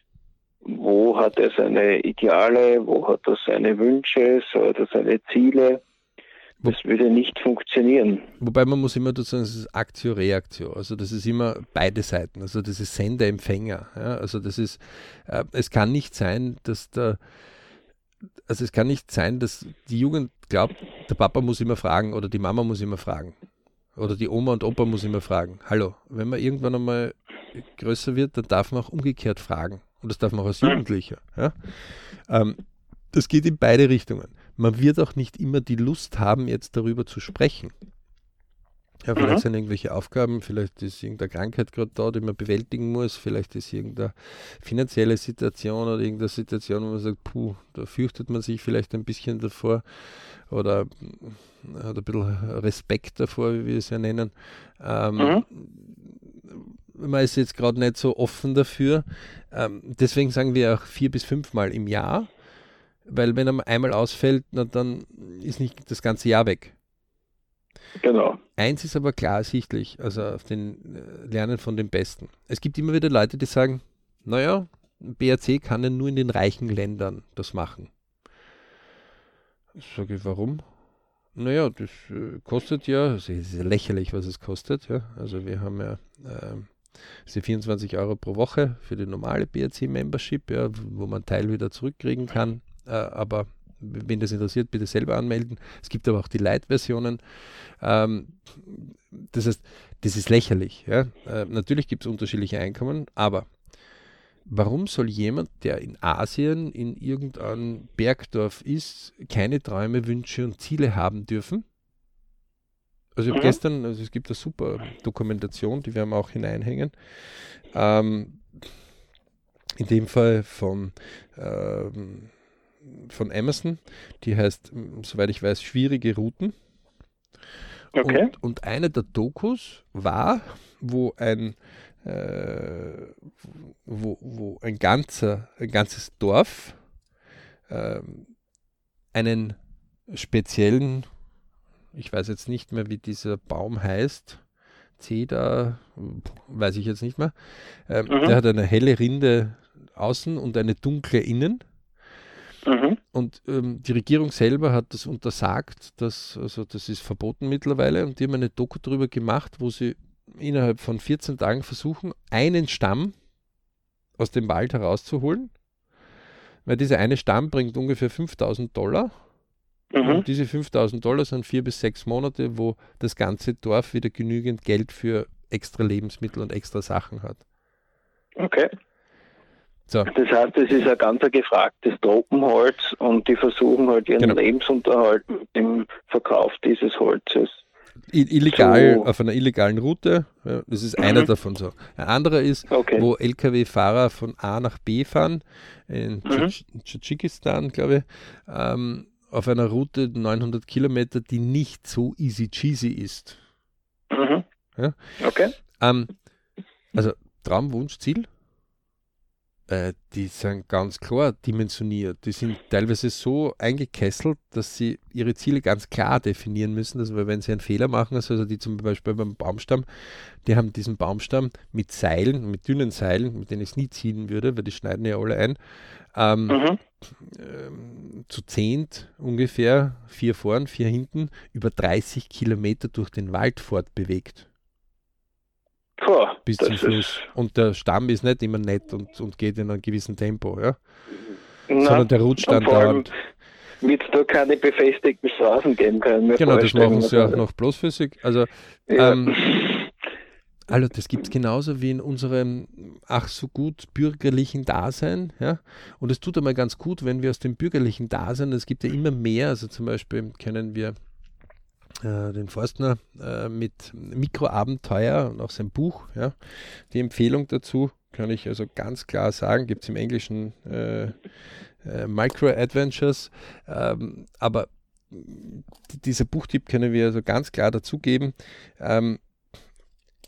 wo hat er seine Ideale, wo hat er seine Wünsche, so hat er seine Ziele das würde nicht funktionieren. Wobei man muss immer dazu sagen, es ist Aktio-Reaktio. Also das ist immer beide Seiten. Also das ist Sender-Empfänger. Ja? Also das ist, äh, es kann nicht sein, dass der, also es kann nicht sein, dass die Jugend glaubt, der Papa muss immer fragen oder die Mama muss immer fragen. Oder die Oma und Opa muss immer fragen. Hallo, wenn man irgendwann einmal größer wird, dann darf man auch umgekehrt fragen. Und das darf man auch als Jugendlicher. Ja? Ähm, das geht in beide Richtungen man wird auch nicht immer die Lust haben, jetzt darüber zu sprechen. Ja, vielleicht mhm. sind irgendwelche Aufgaben, vielleicht ist irgendeine Krankheit gerade da, die man bewältigen muss, vielleicht ist irgendeine finanzielle Situation oder irgendeine Situation, wo man sagt, puh, da fürchtet man sich vielleicht ein bisschen davor oder hat ein bisschen Respekt davor, wie wir es ja nennen. Ähm, mhm. Man ist jetzt gerade nicht so offen dafür. Ähm, deswegen sagen wir auch vier bis fünfmal im Jahr, weil wenn er einmal ausfällt, na, dann ist nicht das ganze Jahr weg. Genau. Eins ist aber klar ersichtlich, also auf den äh, Lernen von den Besten. Es gibt immer wieder Leute, die sagen, naja, BRC kann ja nur in den reichen Ländern das machen. Sage ich, warum? Naja, das äh, kostet ja, es ist ja lächerlich, was es kostet. Ja. Also wir haben ja äh, diese 24 Euro pro Woche für die normale BRC-Membership, ja, wo man Teil wieder zurückkriegen kann. Äh, aber wenn das interessiert, bitte selber anmelden. Es gibt aber auch die Light-Versionen. Ähm, das heißt, das ist lächerlich. Ja? Äh, natürlich gibt es unterschiedliche Einkommen, aber warum soll jemand, der in Asien in irgendeinem Bergdorf ist, keine Träume, Wünsche und Ziele haben dürfen? Also ich habe mhm. gestern, also es gibt eine super Dokumentation, die werden wir auch hineinhängen. Ähm, in dem Fall von ähm, von Amazon, die heißt, soweit ich weiß, schwierige Routen. Okay. Und, und eine der Dokus war, wo ein, äh, wo, wo ein, ganzer, ein ganzes Dorf äh, einen speziellen, ich weiß jetzt nicht mehr, wie dieser Baum heißt, Zeder, weiß ich jetzt nicht mehr, äh, mhm. der hat eine helle Rinde außen und eine dunkle innen Mhm. Und ähm, die Regierung selber hat das untersagt, dass, also das ist verboten mittlerweile und die haben eine Doku darüber gemacht, wo sie innerhalb von 14 Tagen versuchen, einen Stamm aus dem Wald herauszuholen. Weil dieser eine Stamm bringt ungefähr 5000 Dollar. Mhm. Und diese 5000 Dollar sind vier bis sechs Monate, wo das ganze Dorf wieder genügend Geld für extra Lebensmittel und extra Sachen hat. Okay. So. Das heißt, es ist ein ganz gefragtes Tropenholz und die versuchen halt ihren genau. Lebensunterhalt mit dem Verkauf dieses Holzes. Illegal, so. auf einer illegalen Route, ja, das ist mhm. einer davon so. Ein anderer ist, okay. wo Lkw-Fahrer von A nach B fahren, in mhm. Tadschikistan, glaube ich, ähm, auf einer Route 900 Kilometer, die nicht so easy cheesy ist. Mhm. Ja? Okay. Ähm, also Traum, Wunsch, Ziel? Äh, die sind ganz klar dimensioniert. Die sind teilweise so eingekesselt, dass sie ihre Ziele ganz klar definieren müssen. Also, wenn sie einen Fehler machen, also die zum Beispiel beim Baumstamm, die haben diesen Baumstamm mit Seilen, mit dünnen Seilen, mit denen ich es nie ziehen würde, weil die schneiden ja alle ein, ähm, mhm. ähm, zu zehnt ungefähr, vier vorn, vier hinten, über 30 Kilometer durch den Wald fortbewegt. Puh, bis zum Schluss. Und der Stamm ist nicht immer nett und, und geht in einem gewissen Tempo, ja. Na, Sondern der rutscht dann dauernd. Wird es da keine befestigten Straßen geben können? Genau, das machen sie ja noch bloßflüssig. Also, ja. ähm, also das gibt es genauso wie in unserem ach so gut bürgerlichen Dasein. Ja? Und es tut einmal ganz gut, wenn wir aus dem bürgerlichen Dasein, es gibt ja immer mehr, also zum Beispiel können wir den Forstner äh, mit Mikroabenteuer und auch sein Buch. Ja. Die Empfehlung dazu kann ich also ganz klar sagen, gibt es im Englischen äh, äh, Micro Adventures, ähm, aber dieser Buchtipp können wir also ganz klar dazugeben. Ähm,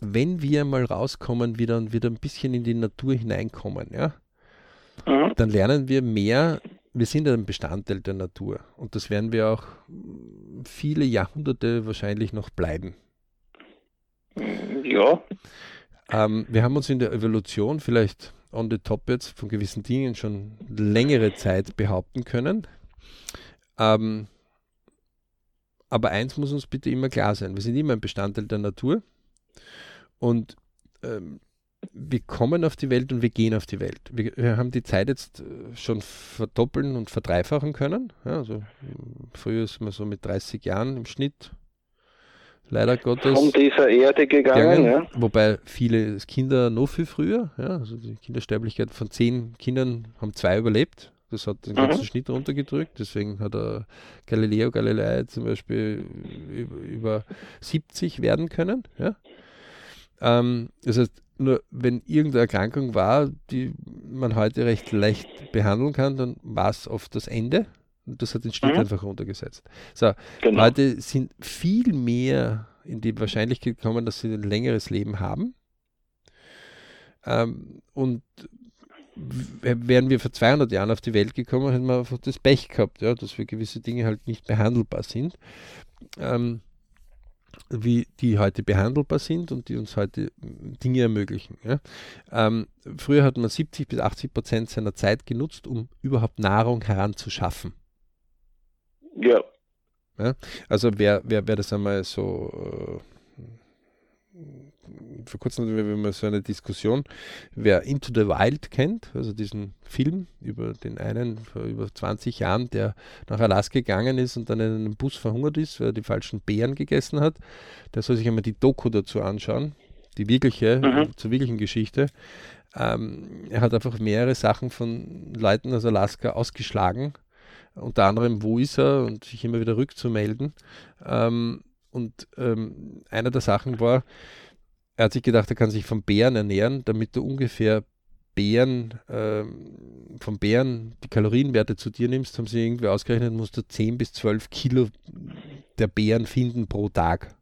wenn wir mal rauskommen wieder und wieder ein bisschen in die Natur hineinkommen, ja, mhm. dann lernen wir mehr wir sind ein Bestandteil der Natur und das werden wir auch viele Jahrhunderte wahrscheinlich noch bleiben. Ja. Ähm, wir haben uns in der Evolution vielleicht on the top jetzt von gewissen Dingen schon längere Zeit behaupten können. Ähm, aber eins muss uns bitte immer klar sein, wir sind immer ein Bestandteil der Natur und ähm, wir kommen auf die Welt und wir gehen auf die Welt. Wir, wir haben die Zeit jetzt äh, schon verdoppeln und verdreifachen können. Ja, also früher ist man so mit 30 Jahren im Schnitt leider Gottes von dieser Erde gegangen. gegangen ja. Wobei viele Kinder noch viel früher, ja, also die Kindersterblichkeit von zehn Kindern haben zwei überlebt. Das hat den ganzen mhm. Schnitt runtergedrückt. Deswegen hat er Galileo Galilei zum Beispiel über 70 werden können. Ja? Ähm, das heißt, nur wenn irgendeine Erkrankung war, die man heute recht leicht behandeln kann, dann war es oft das Ende. Und das hat den Schnitt mhm. einfach runtergesetzt. So, genau. heute sind viel mehr in die Wahrscheinlichkeit gekommen, dass sie ein längeres Leben haben. Ähm, und wären wir vor 200 Jahren auf die Welt gekommen, hätten wir einfach das Pech gehabt, ja, dass wir gewisse Dinge halt nicht behandelbar sind, ähm, wie die heute behandelbar sind und die uns heute Dinge ermöglichen. Ja. Ähm, früher hat man 70 bis 80 Prozent seiner Zeit genutzt, um überhaupt Nahrung heranzuschaffen. Ja. ja. Also wer, wer, wer das einmal so äh, vor kurzem hatten wir so eine Diskussion, wer Into the Wild kennt, also diesen Film über den einen vor über 20 Jahren, der nach Alaska gegangen ist und dann in einem Bus verhungert ist, weil er die falschen Beeren gegessen hat, der soll sich einmal die Doku dazu anschauen, die wirkliche, mhm. zur wirklichen Geschichte. Ähm, er hat einfach mehrere Sachen von Leuten aus Alaska ausgeschlagen, unter anderem, wo ist er und sich immer wieder rückzumelden. Ähm, und ähm, einer der Sachen war, er hat sich gedacht, er kann sich von Bären ernähren, damit du ungefähr Bären, äh, von Bären die Kalorienwerte zu dir nimmst, haben sie irgendwie ausgerechnet, musst du 10 bis 12 Kilo der Bären finden pro Tag.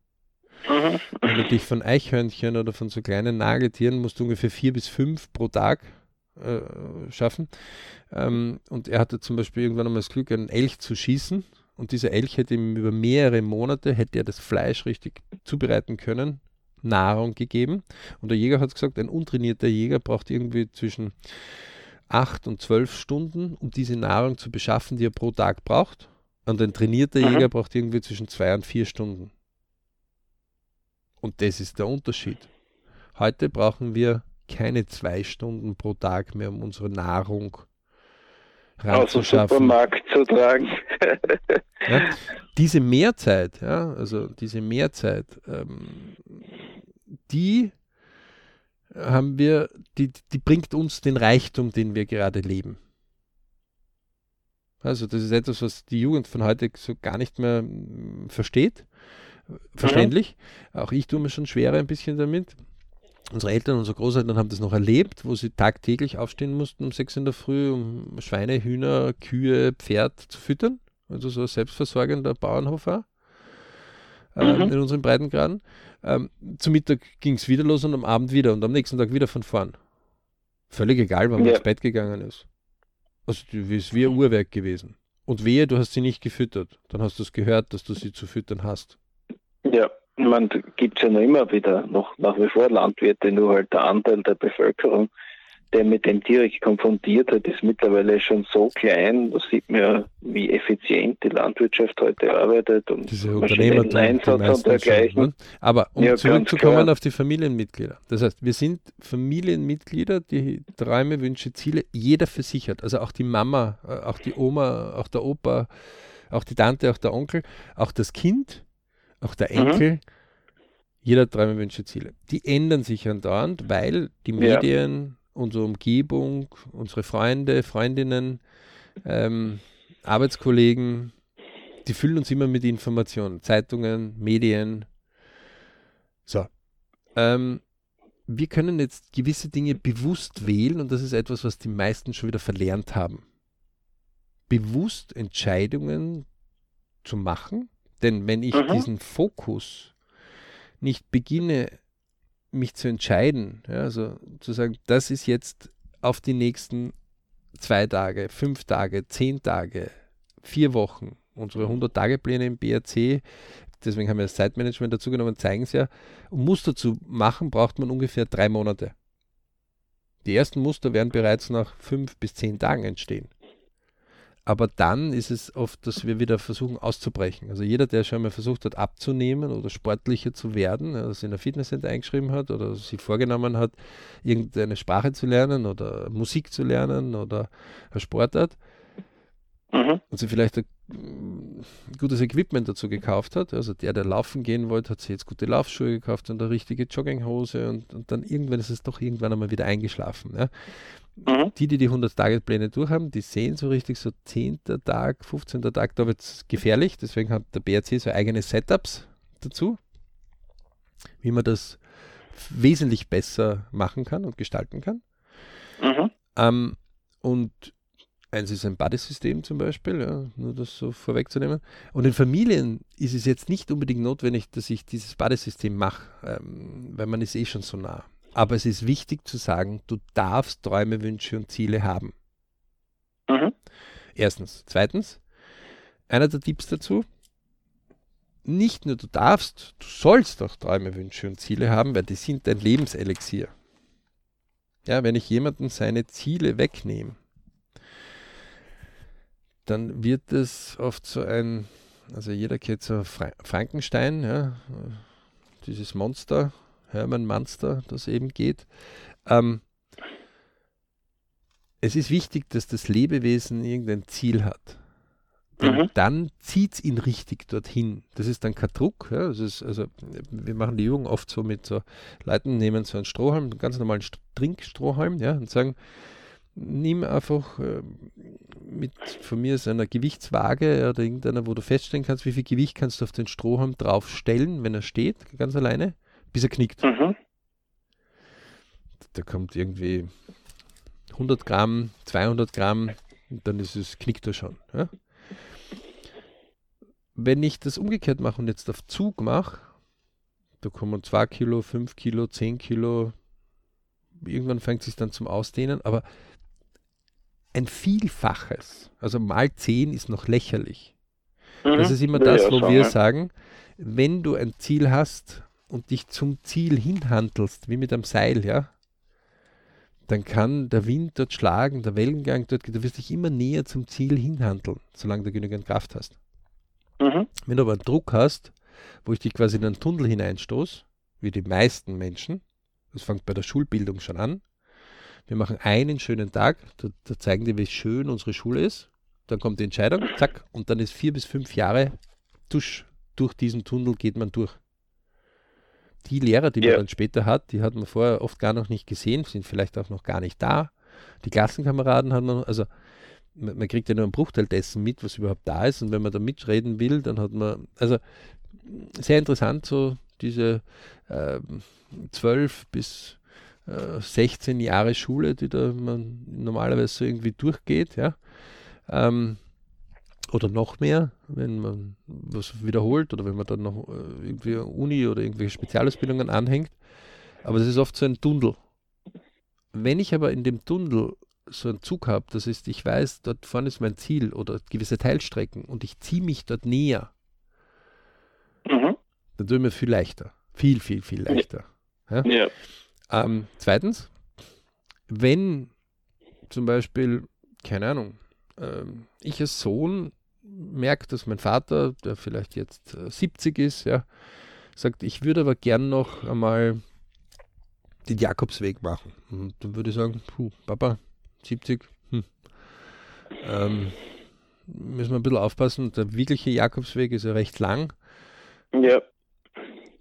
Mhm. Wenn du dich von Eichhörnchen oder von so kleinen Nagetieren musst du ungefähr 4 bis 5 pro Tag äh, schaffen. Ähm, und er hatte zum Beispiel irgendwann einmal das Glück, einen Elch zu schießen. Und dieser Elch hätte ihm über mehrere Monate, hätte er das Fleisch richtig zubereiten können, Nahrung gegeben. Und der Jäger hat gesagt, ein untrainierter Jäger braucht irgendwie zwischen acht und zwölf Stunden, um diese Nahrung zu beschaffen, die er pro Tag braucht. Und ein trainierter mhm. Jäger braucht irgendwie zwischen zwei und vier Stunden. Und das ist der Unterschied. Heute brauchen wir keine zwei Stunden pro Tag mehr, um unsere Nahrung. Aus dem Supermarkt zu tragen. ja, diese Mehrzeit, ja, also diese Mehrzeit, ähm, die haben wir, die, die bringt uns den Reichtum, den wir gerade leben. Also das ist etwas, was die Jugend von heute so gar nicht mehr hm, versteht. Verständlich. Mhm. Auch ich tue mir schon schwerer ein bisschen damit. Unsere Eltern, unsere Großeltern haben das noch erlebt, wo sie tagtäglich aufstehen mussten um sechs in der Früh, um Schweine, Hühner, Kühe, Pferd zu füttern. Also so ein selbstversorgender Bauernhof war. Ähm, mhm. in unseren Breitengraden. Ähm, zum Mittag ging es wieder los und am Abend wieder und am nächsten Tag wieder von vorn. Völlig egal, wann man ins Bett gegangen ist. Also wie ein Uhrwerk gewesen. Und wehe, du hast sie nicht gefüttert. Dann hast du es gehört, dass du sie zu füttern hast. Ja, man gibt es ja noch immer wieder noch nach wie vor Landwirte, nur halt der Anteil der Bevölkerung der mit dem direkt konfrontiert hat, ist mittlerweile schon so klein. Da sieht man ja, wie effizient die Landwirtschaft heute arbeitet und diese Unternehmer Einsatz und dergleichen. Schon, ne? Aber um ja, zurückzukommen auf die Familienmitglieder. Das heißt, wir sind Familienmitglieder, die Träume, Wünsche, Ziele, jeder für sich hat. Also auch die Mama, äh, auch die Oma, auch der Opa, auch die Tante, auch der Onkel, auch das Kind, auch der mhm. Enkel. Mhm jeder Träume, Wünsche, Ziele. Die ändern sich andauernd, weil die Medien, unsere Umgebung, unsere Freunde, Freundinnen, ähm, Arbeitskollegen, die füllen uns immer mit Informationen, Zeitungen, Medien. So. Ähm, wir können jetzt gewisse Dinge bewusst wählen und das ist etwas, was die meisten schon wieder verlernt haben. Bewusst Entscheidungen zu machen, denn wenn ich mhm. diesen Fokus nicht beginne mich zu entscheiden, ja, also zu sagen, das ist jetzt auf die nächsten zwei Tage, fünf Tage, zehn Tage, vier Wochen, unsere 100-Tage-Pläne im BRC, deswegen haben wir das Zeitmanagement dazu genommen, zeigen es ja, um Muster zu machen, braucht man ungefähr drei Monate. Die ersten Muster werden bereits nach fünf bis zehn Tagen entstehen. Aber dann ist es oft, dass wir wieder versuchen auszubrechen. Also jeder, der schon mal versucht hat abzunehmen oder sportlicher zu werden, also in der Fitnesscenter eingeschrieben hat oder sich vorgenommen hat, irgendeine Sprache zu lernen oder Musik zu lernen oder eine Sportart, mhm. und sie vielleicht ein gutes Equipment dazu gekauft hat. Also der, der laufen gehen wollte, hat sich jetzt gute Laufschuhe gekauft und eine richtige Jogginghose und, und dann irgendwann ist es doch irgendwann einmal wieder eingeschlafen. Ja. Mhm. Die, die die 100-Tage-Pläne durchhaben, die sehen so richtig so 10. Tag, 15. Tag, da wird es gefährlich. Deswegen hat der BRC so eigene Setups dazu, wie man das wesentlich besser machen kann und gestalten kann. Mhm. Ähm, und eins ist ein Badesystem zum Beispiel, ja, nur das so vorwegzunehmen. Und in Familien ist es jetzt nicht unbedingt notwendig, dass ich dieses Badesystem mache, ähm, weil man ist eh schon so nah. Aber es ist wichtig zu sagen, du darfst Träume, Wünsche und Ziele haben. Mhm. Erstens. Zweitens, einer der Tipps dazu, nicht nur du darfst, du sollst auch Träume, Wünsche und Ziele haben, weil die sind dein Lebenselixier. Ja, wenn ich jemanden seine Ziele wegnehme, dann wird es oft so ein, also jeder kennt so Fra Frankenstein, ja, dieses Monster, Hermann Monster, das eben geht. Ähm, es ist wichtig, dass das Lebewesen irgendein Ziel hat. Mhm. Dann zieht es ihn richtig dorthin. Das ist dann kein Druck. Ja, das ist, also, wir machen die Übung oft so mit so Leuten, nehmen so einen Strohhalm, einen ganz normalen Trinkstrohhalm, ja, und sagen, nimm einfach äh, mit von mir ist einer Gewichtswaage oder irgendeiner, wo du feststellen kannst, wie viel Gewicht kannst du auf den Strohhalm draufstellen, wenn er steht, ganz alleine, bis er knickt. Mhm. Da kommt irgendwie 100 Gramm, 200 Gramm, und dann ist es, knickt er schon. Ja? Wenn ich das umgekehrt mache und jetzt auf Zug mache, da kommen 2 Kilo, 5 Kilo, 10 Kilo, irgendwann fängt es sich dann zum Ausdehnen, aber ein Vielfaches, also mal 10 ist noch lächerlich. Mhm. Das ist immer das, wo ja, wir sagen, wenn du ein Ziel hast und dich zum Ziel hinhandelst, wie mit einem Seil, ja, dann kann der Wind dort schlagen, der Wellengang dort, du wirst dich immer näher zum Ziel hinhandeln, solange du genügend Kraft hast. Mhm. Wenn du aber einen Druck hast, wo ich dich quasi in einen Tunnel hineinstoße, wie die meisten Menschen, das fängt bei der Schulbildung schon an, wir machen einen schönen Tag, da, da zeigen die, wie schön unsere Schule ist. Dann kommt die Entscheidung, zack, und dann ist vier bis fünf Jahre tusch, durch diesen Tunnel geht man durch. Die Lehrer, die yeah. man dann später hat, die hat man vorher oft gar noch nicht gesehen, sind vielleicht auch noch gar nicht da. Die Klassenkameraden haben man, also man, man, kriegt ja nur einen Bruchteil dessen mit, was überhaupt da ist. Und wenn man da mitreden will, dann hat man, also sehr interessant, so diese äh, 12 bis 16 äh, Jahre Schule, die da man normalerweise so irgendwie durchgeht, ja. Ähm, oder noch mehr, wenn man was wiederholt oder wenn man dann noch äh, irgendwie Uni oder irgendwelche Spezialausbildungen anhängt. Aber das ist oft so ein Tunnel. Wenn ich aber in dem Tunnel so einen Zug habe, das ist, ich weiß, dort vorne ist mein Ziel oder gewisse Teilstrecken und ich ziehe mich dort näher, mhm. dann tue ich mir viel leichter. Viel, viel, viel leichter. Ja. ja. Ähm, zweitens, wenn zum Beispiel, keine Ahnung, ähm, ich als Sohn merke, dass mein Vater, der vielleicht jetzt äh, 70 ist, ja, sagt, ich würde aber gern noch einmal den Jakobsweg machen. Und dann würde ich sagen, puh, Papa, 70, hm, ähm, müssen wir ein bisschen aufpassen. Der wirkliche Jakobsweg ist ja recht lang. Ja,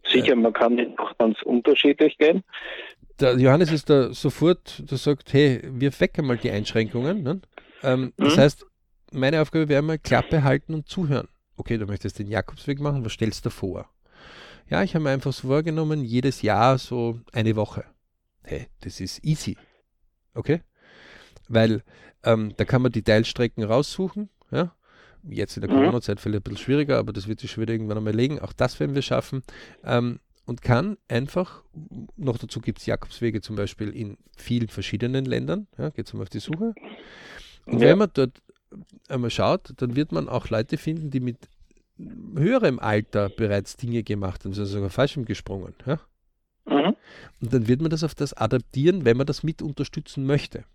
sicher, man kann nicht auch ganz unterschiedlich gehen der Johannes ist da sofort, der sagt, hey, wir wecken mal die Einschränkungen. Ne? Ähm, mhm. Das heißt, meine Aufgabe wäre mal Klappe halten und zuhören. Okay, du möchtest den Jakobsweg machen, was stellst du vor? Ja, ich habe mir einfach so vorgenommen, jedes Jahr so eine Woche. Hey, das ist easy. Okay? Weil ähm, da kann man die Teilstrecken raussuchen. Ja? Jetzt in der mhm. Corona-Zeit vielleicht ein bisschen schwieriger, aber das wird sich schon wieder irgendwann einmal legen. Auch das werden wir schaffen. Ähm, und kann einfach, noch dazu gibt es Jakobswege zum Beispiel in vielen verschiedenen Ländern, ja, geht mal auf die Suche. Und ja. wenn man dort einmal schaut, dann wird man auch Leute finden, die mit höherem Alter bereits Dinge gemacht haben, sind sogar Fallschirm gesprungen. Ja? Mhm. Und dann wird man das auf das adaptieren, wenn man das mit unterstützen möchte.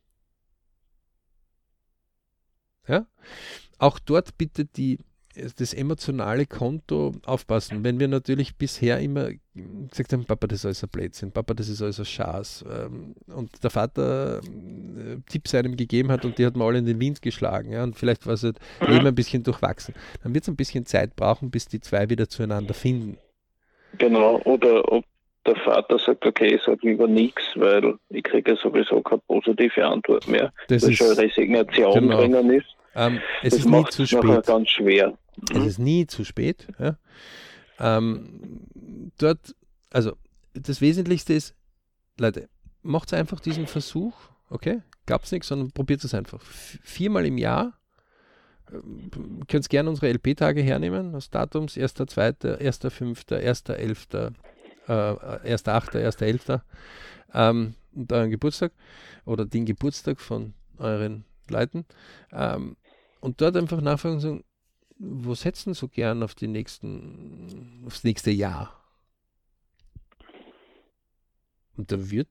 Ja? Auch dort bitte die das emotionale Konto aufpassen. Wenn wir natürlich bisher immer gesagt haben, Papa, das ist alles ein Blödsinn, Papa, das ist alles ein Schaß ähm, und der Vater äh, Tipps einem gegeben hat und die hat mal alle in den Wind geschlagen ja, und vielleicht war es halt mhm. Leben ein bisschen durchwachsen, dann wird es ein bisschen Zeit brauchen, bis die zwei wieder zueinander finden. Genau, oder ob der Vater sagt, okay, ich sage lieber nichts, weil ich kriege sowieso keine positive Antwort mehr. Das ist schon Resignation genau. drinnen ist. Ähm, es das ist nie zu spät. ganz schwer. Es ist nie zu spät. Ja. Ähm, dort, also das Wesentlichste ist, Leute, macht einfach diesen Versuch, okay? Gab es nichts, sondern probiert es einfach. Viermal im Jahr ähm, könnt gerne unsere LP-Tage hernehmen, das Datums 1.2., 1.5., 1.11., äh, 1.8., 1.11. Ähm, und euren Geburtstag oder den Geburtstag von euren Leuten. Ähm, und dort einfach nachfragen und sagen, wo setzen so gern auf die nächsten, aufs nächste Jahr? Und da wird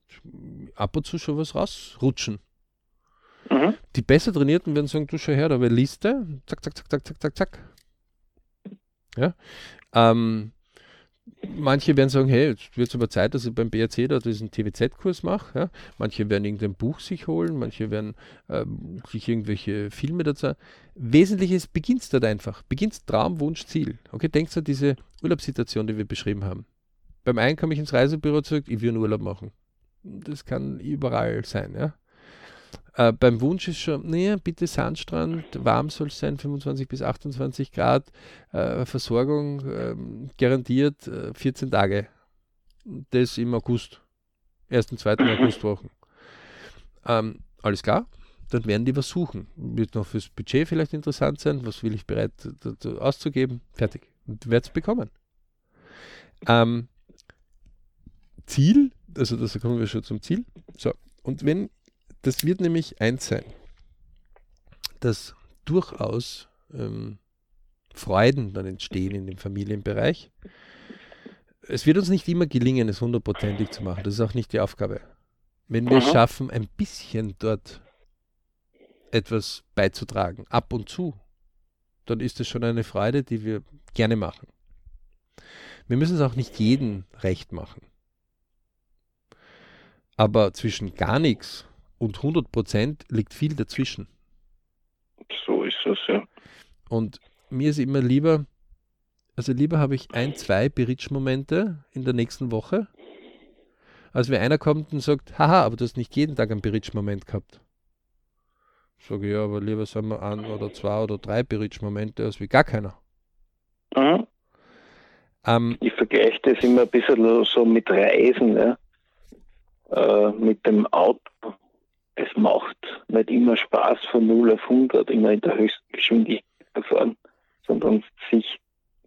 ab und zu schon was rausrutschen. Mhm. Die besser Trainierten werden sagen, du schau her, da habe Liste, zack, zack, zack, zack, zack, zack, zack. Ja. Ähm, manche werden sagen, hey, es wird aber Zeit, dass ich beim BRC da diesen TWZ-Kurs mache. Ja? Manche werden irgendein Buch sich holen, manche werden ähm, sich irgendwelche Filme dazu. Wesentliches beginnt dort einfach. Beginnt Traum, Wunsch, Ziel. Okay, denkt an diese Urlaubssituation, die wir beschrieben haben. Beim einen komme ich ins Reisebüro zurück, ich will einen Urlaub machen. Das kann überall sein, ja. Äh, beim Wunsch ist schon, naja, bitte Sandstrand, warm soll es sein, 25 bis 28 Grad, äh, Versorgung äh, garantiert äh, 14 Tage. Das im August, ersten, zweiten Augustwochen. Ähm, alles klar, dann werden die was suchen. Wird noch fürs Budget vielleicht interessant sein, was will ich bereit auszugeben, fertig. Und wird es bekommen. Ähm, Ziel, also da kommen wir schon zum Ziel. So, und wenn das wird nämlich eins sein, dass durchaus ähm, Freuden dann entstehen in dem Familienbereich. Es wird uns nicht immer gelingen, es hundertprozentig zu machen. Das ist auch nicht die Aufgabe. Wenn wir es schaffen, ein bisschen dort etwas beizutragen, ab und zu, dann ist es schon eine Freude, die wir gerne machen. Wir müssen es auch nicht jedem recht machen. Aber zwischen gar nichts und 100 Prozent liegt viel dazwischen. So ist es, ja. Und mir ist immer lieber, also lieber habe ich ein, zwei Beritsch-Momente in der nächsten Woche, als wenn einer kommt und sagt, haha, aber du hast nicht jeden Tag einen Beritsch-Moment gehabt. Sage ja, aber lieber sagen wir ein oder zwei oder drei Beritsch-Momente als wie gar keiner. Mhm. Ähm, ich vergleiche das immer ein bisschen so mit Reisen, ja. Äh, mit dem Auto es macht nicht immer Spaß von 0 auf 100 immer in der höchsten Geschwindigkeit zu fahren, sondern sich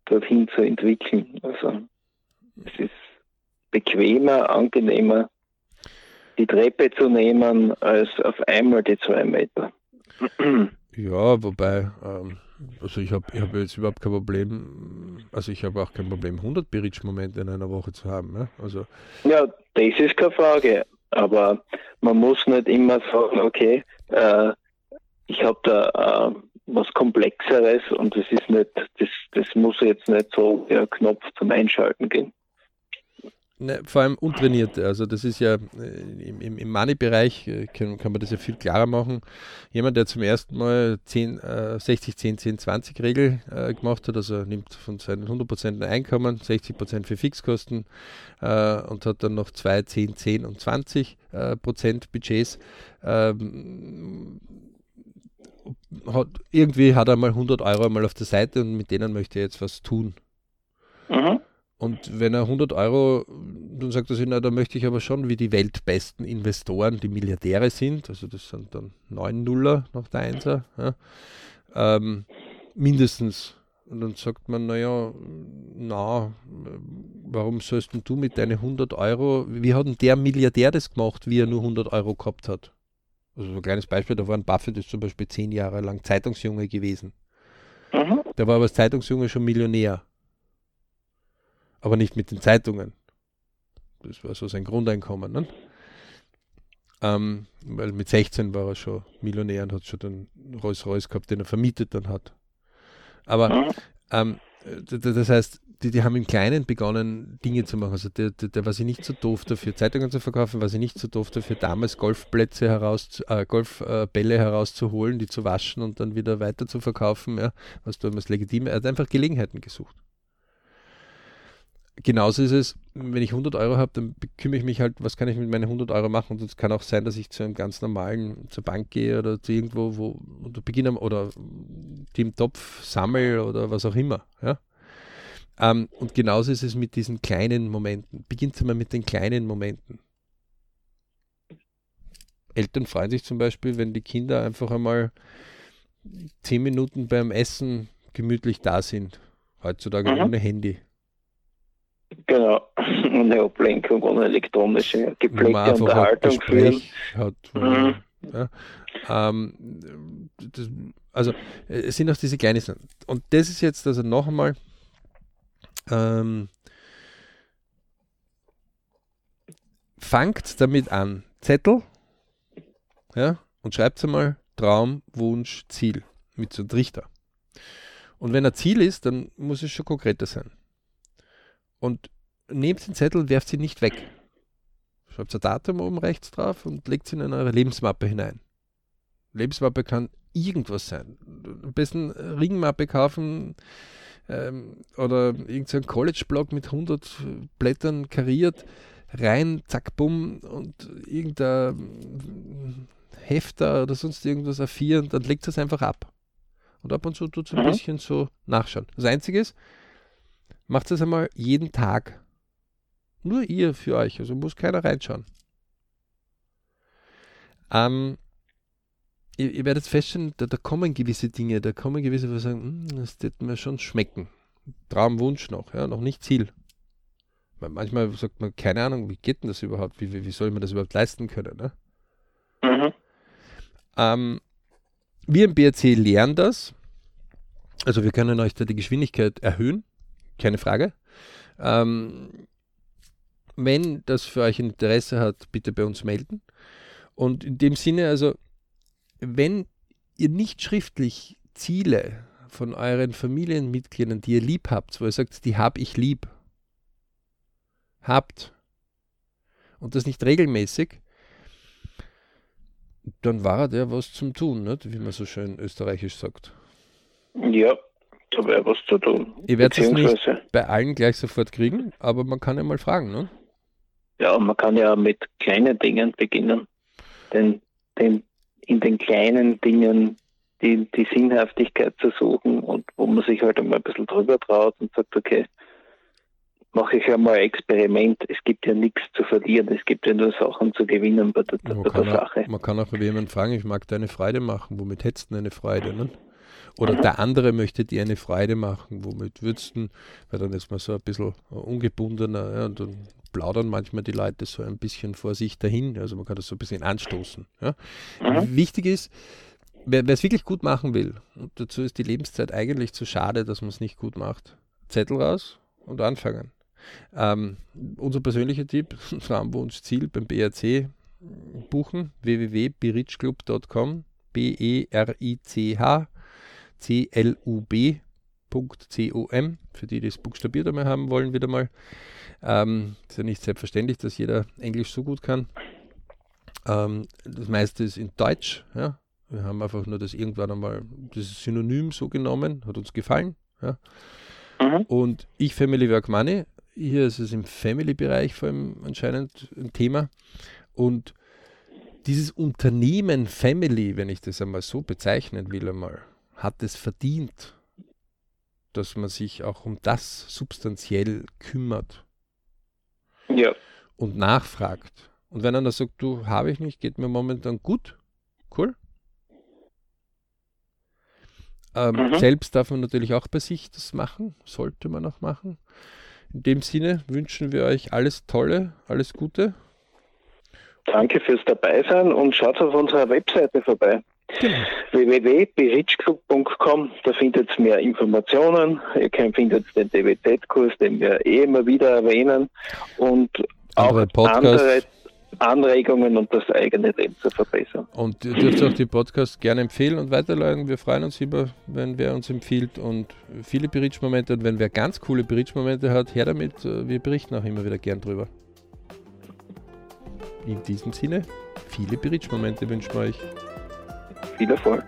dorthin zu entwickeln. Also es ist bequemer, angenehmer, die Treppe zu nehmen, als auf einmal die zwei Meter. Ja, wobei, ähm, also ich habe ich hab jetzt überhaupt kein Problem, also ich habe auch kein Problem, 100 Beritsch-Momente in einer Woche zu haben. Ja? Also, ja, das ist keine Frage. Aber man muss nicht immer sagen, okay, äh, ich habe da äh, was Komplexeres und das ist nicht, das, das muss jetzt nicht so ein Knopf zum Einschalten gehen. Ne, vor allem Untrainierte. Also das ist ja äh, im, im, Money-Bereich äh, kann, kann, man das ja viel klarer machen. Jemand, der zum ersten Mal 10, äh, 60, 10, 10, 20 Regel äh, gemacht hat, also nimmt von seinen 100% Einkommen 60% für Fixkosten und hat dann noch 2, 10, 10 und 20 äh, Prozent Budgets. Ähm, hat, irgendwie hat er mal 100 Euro mal auf der Seite und mit denen möchte er jetzt was tun. Mhm. Und wenn er 100 Euro, dann sagt er sich, na, da möchte ich aber schon wie die weltbesten Investoren, die Milliardäre sind, also das sind dann 9 Nuller nach der Einser, ja, ähm, mindestens. Und dann sagt man, naja, na, warum sollst du mit deinen 100 Euro, wie hat denn der Milliardär das gemacht, wie er nur 100 Euro gehabt hat? Also so ein kleines Beispiel, da war ein Buffett, ist zum Beispiel 10 Jahre lang Zeitungsjunge gewesen. Mhm. Der war aber als Zeitungsjunge schon Millionär aber nicht mit den Zeitungen. Das war so sein Grundeinkommen. Ne? Ähm, weil mit 16 war er schon Millionär und hat schon den Rolls-Royce gehabt, den er vermietet dann hat. Aber Ähm, das heißt, die, die haben im Kleinen begonnen, Dinge zu machen. Also der, der, der war sie nicht so doof dafür, Zeitungen zu verkaufen, war sie nicht so doof dafür, damals Golfplätze heraus, äh, Golfbälle herauszuholen, die zu waschen und dann wieder weiter zu verkaufen, ja, was damals legitim. Er hat einfach Gelegenheiten gesucht. Genauso ist es, wenn ich 100 Euro habe, dann kümmere ich mich halt, was kann ich mit meinen 100 Euro machen? Und es kann auch sein, dass ich zu einem ganz normalen, zur Bank gehe oder zu irgendwo, wo oder beginne oder die im Topf sammle oder was auch immer. Ja? Ähm, und genauso ist es mit diesen kleinen Momenten. Beginnt mal mit den kleinen Momenten. Eltern freuen sich zum Beispiel, wenn die Kinder einfach einmal zehn Minuten beim Essen gemütlich da sind. Heutzutage mhm. ohne Handy. Genau, ohne Ablenkung, ohne elektronische gepflegte Unterhaltung führen. Hat, mhm. ja, ähm, das, also es sind auch diese kleinen Und das ist jetzt also noch einmal ähm, fangt damit an. Zettel ja, und schreibt einmal Traum, Wunsch, Ziel mit so einem Trichter. Und wenn ein Ziel ist, dann muss es schon konkreter sein. Und nehmt den Zettel und werft sie nicht weg. Schreibt ein Datum oben rechts drauf und legt sie in eure Lebensmappe hinein. Lebensmappe kann irgendwas sein. Am besten Ringmappe kaufen, ähm, oder irgendein College-Blog mit 100 Blättern kariert, rein, zack, bumm und irgendein Hefter oder sonst irgendwas A4 und dann legt es einfach ab. Und ab und zu tut es ein mhm. bisschen so nachschauen. Das Einzige ist, macht es einmal jeden Tag. Nur ihr für euch, also muss keiner reinschauen. Ähm, ihr, ihr werdet feststellen, da, da, kommen gewisse Dinge, da kommen gewisse, wo sagen, hm, das wird mir schon schmecken. Traumwunsch noch, ja, noch nicht Ziel. Manchmal sagt man, keine Ahnung, wie geht denn das überhaupt? Wie, wie, wie soll man das überhaupt leisten können? Ne? Mhm. Ähm, wir im BRC lernen das. Also wir können euch da die Geschwindigkeit erhöhen, keine Frage. Ähm, wenn das für euch Interesse hat, bitte bei uns melden. Und in dem Sinne, also wenn ihr nicht schriftlich Ziele von euren Familienmitgliedern, die ihr lieb habt, wo ihr sagt, die habe ich lieb, habt und das nicht regelmäßig, dann war der was zum Tun, nicht? wie man so schön österreichisch sagt. Ja, da wäre was zu tun. Ihr werdet es nicht bei allen gleich sofort kriegen, aber man kann ja mal fragen. Ne? Ja, man kann ja mit kleinen Dingen beginnen. Denn, denn in den kleinen Dingen die, die Sinnhaftigkeit zu suchen und wo man sich halt einmal ein bisschen drüber traut und sagt, okay, mache ich einmal ein Experiment. Es gibt ja nichts zu verlieren, es gibt ja nur Sachen zu gewinnen bei der, bei der Sache. Auch, man kann auch jemanden fragen, ich mag deine Freude machen, womit hättest du eine Freude? Ne? Oder der andere möchte dir eine Freude machen, womit würdest du, weil dann ist man so ein bisschen ungebundener ja, und dann plaudern manchmal die Leute so ein bisschen vor sich dahin. Also man kann das so ein bisschen anstoßen. Ja. Mhm. Wichtig ist, wer es wirklich gut machen will, und dazu ist die Lebenszeit eigentlich zu schade, dass man es nicht gut macht, Zettel raus und anfangen. Ähm, unser persönlicher Tipp, Traumwunschziel beim BRC buchen, www.berichclub.com, B-E-R-I-C-H, C-L-U-B.com, für die, die es buchstabiert einmal haben wollen, wieder mal. Ähm, ist ja nicht selbstverständlich, dass jeder Englisch so gut kann. Ähm, das meiste ist in Deutsch, ja, wir haben einfach nur das irgendwann einmal, das Synonym so genommen, hat uns gefallen. Ja. Mhm. Und ich Family Work Money, hier ist es im Family-Bereich vor allem anscheinend ein Thema. Und dieses Unternehmen Family, wenn ich das einmal so bezeichnen will, einmal, hat es verdient, dass man sich auch um das substanziell kümmert. Ja. Und nachfragt. Und wenn einer sagt, du habe ich nicht, geht mir momentan gut, cool, ähm, mhm. Selbst darf man natürlich auch bei sich das machen, sollte man auch machen. In dem Sinne wünschen wir euch alles Tolle, alles Gute. Danke fürs Dabeisein und schaut auf unserer Webseite vorbei. Genau. www.berichclub.com, da findet ihr mehr Informationen. Ihr findet den DWZ-Kurs, den wir eh immer wieder erwähnen und andere auch Podcasts. andere Anregungen und das eigene Leben zu verbessern. Und ihr dürft auch die Podcasts gerne empfehlen und weiterleiten. Wir freuen uns über, wenn wer uns empfiehlt und viele Berichtsmomente und wenn wer ganz coole Berichtsmomente hat, her damit. Wir berichten auch immer wieder gern drüber. In diesem Sinne, viele Berichtsmomente wünschen wir euch. Viel Erfolg.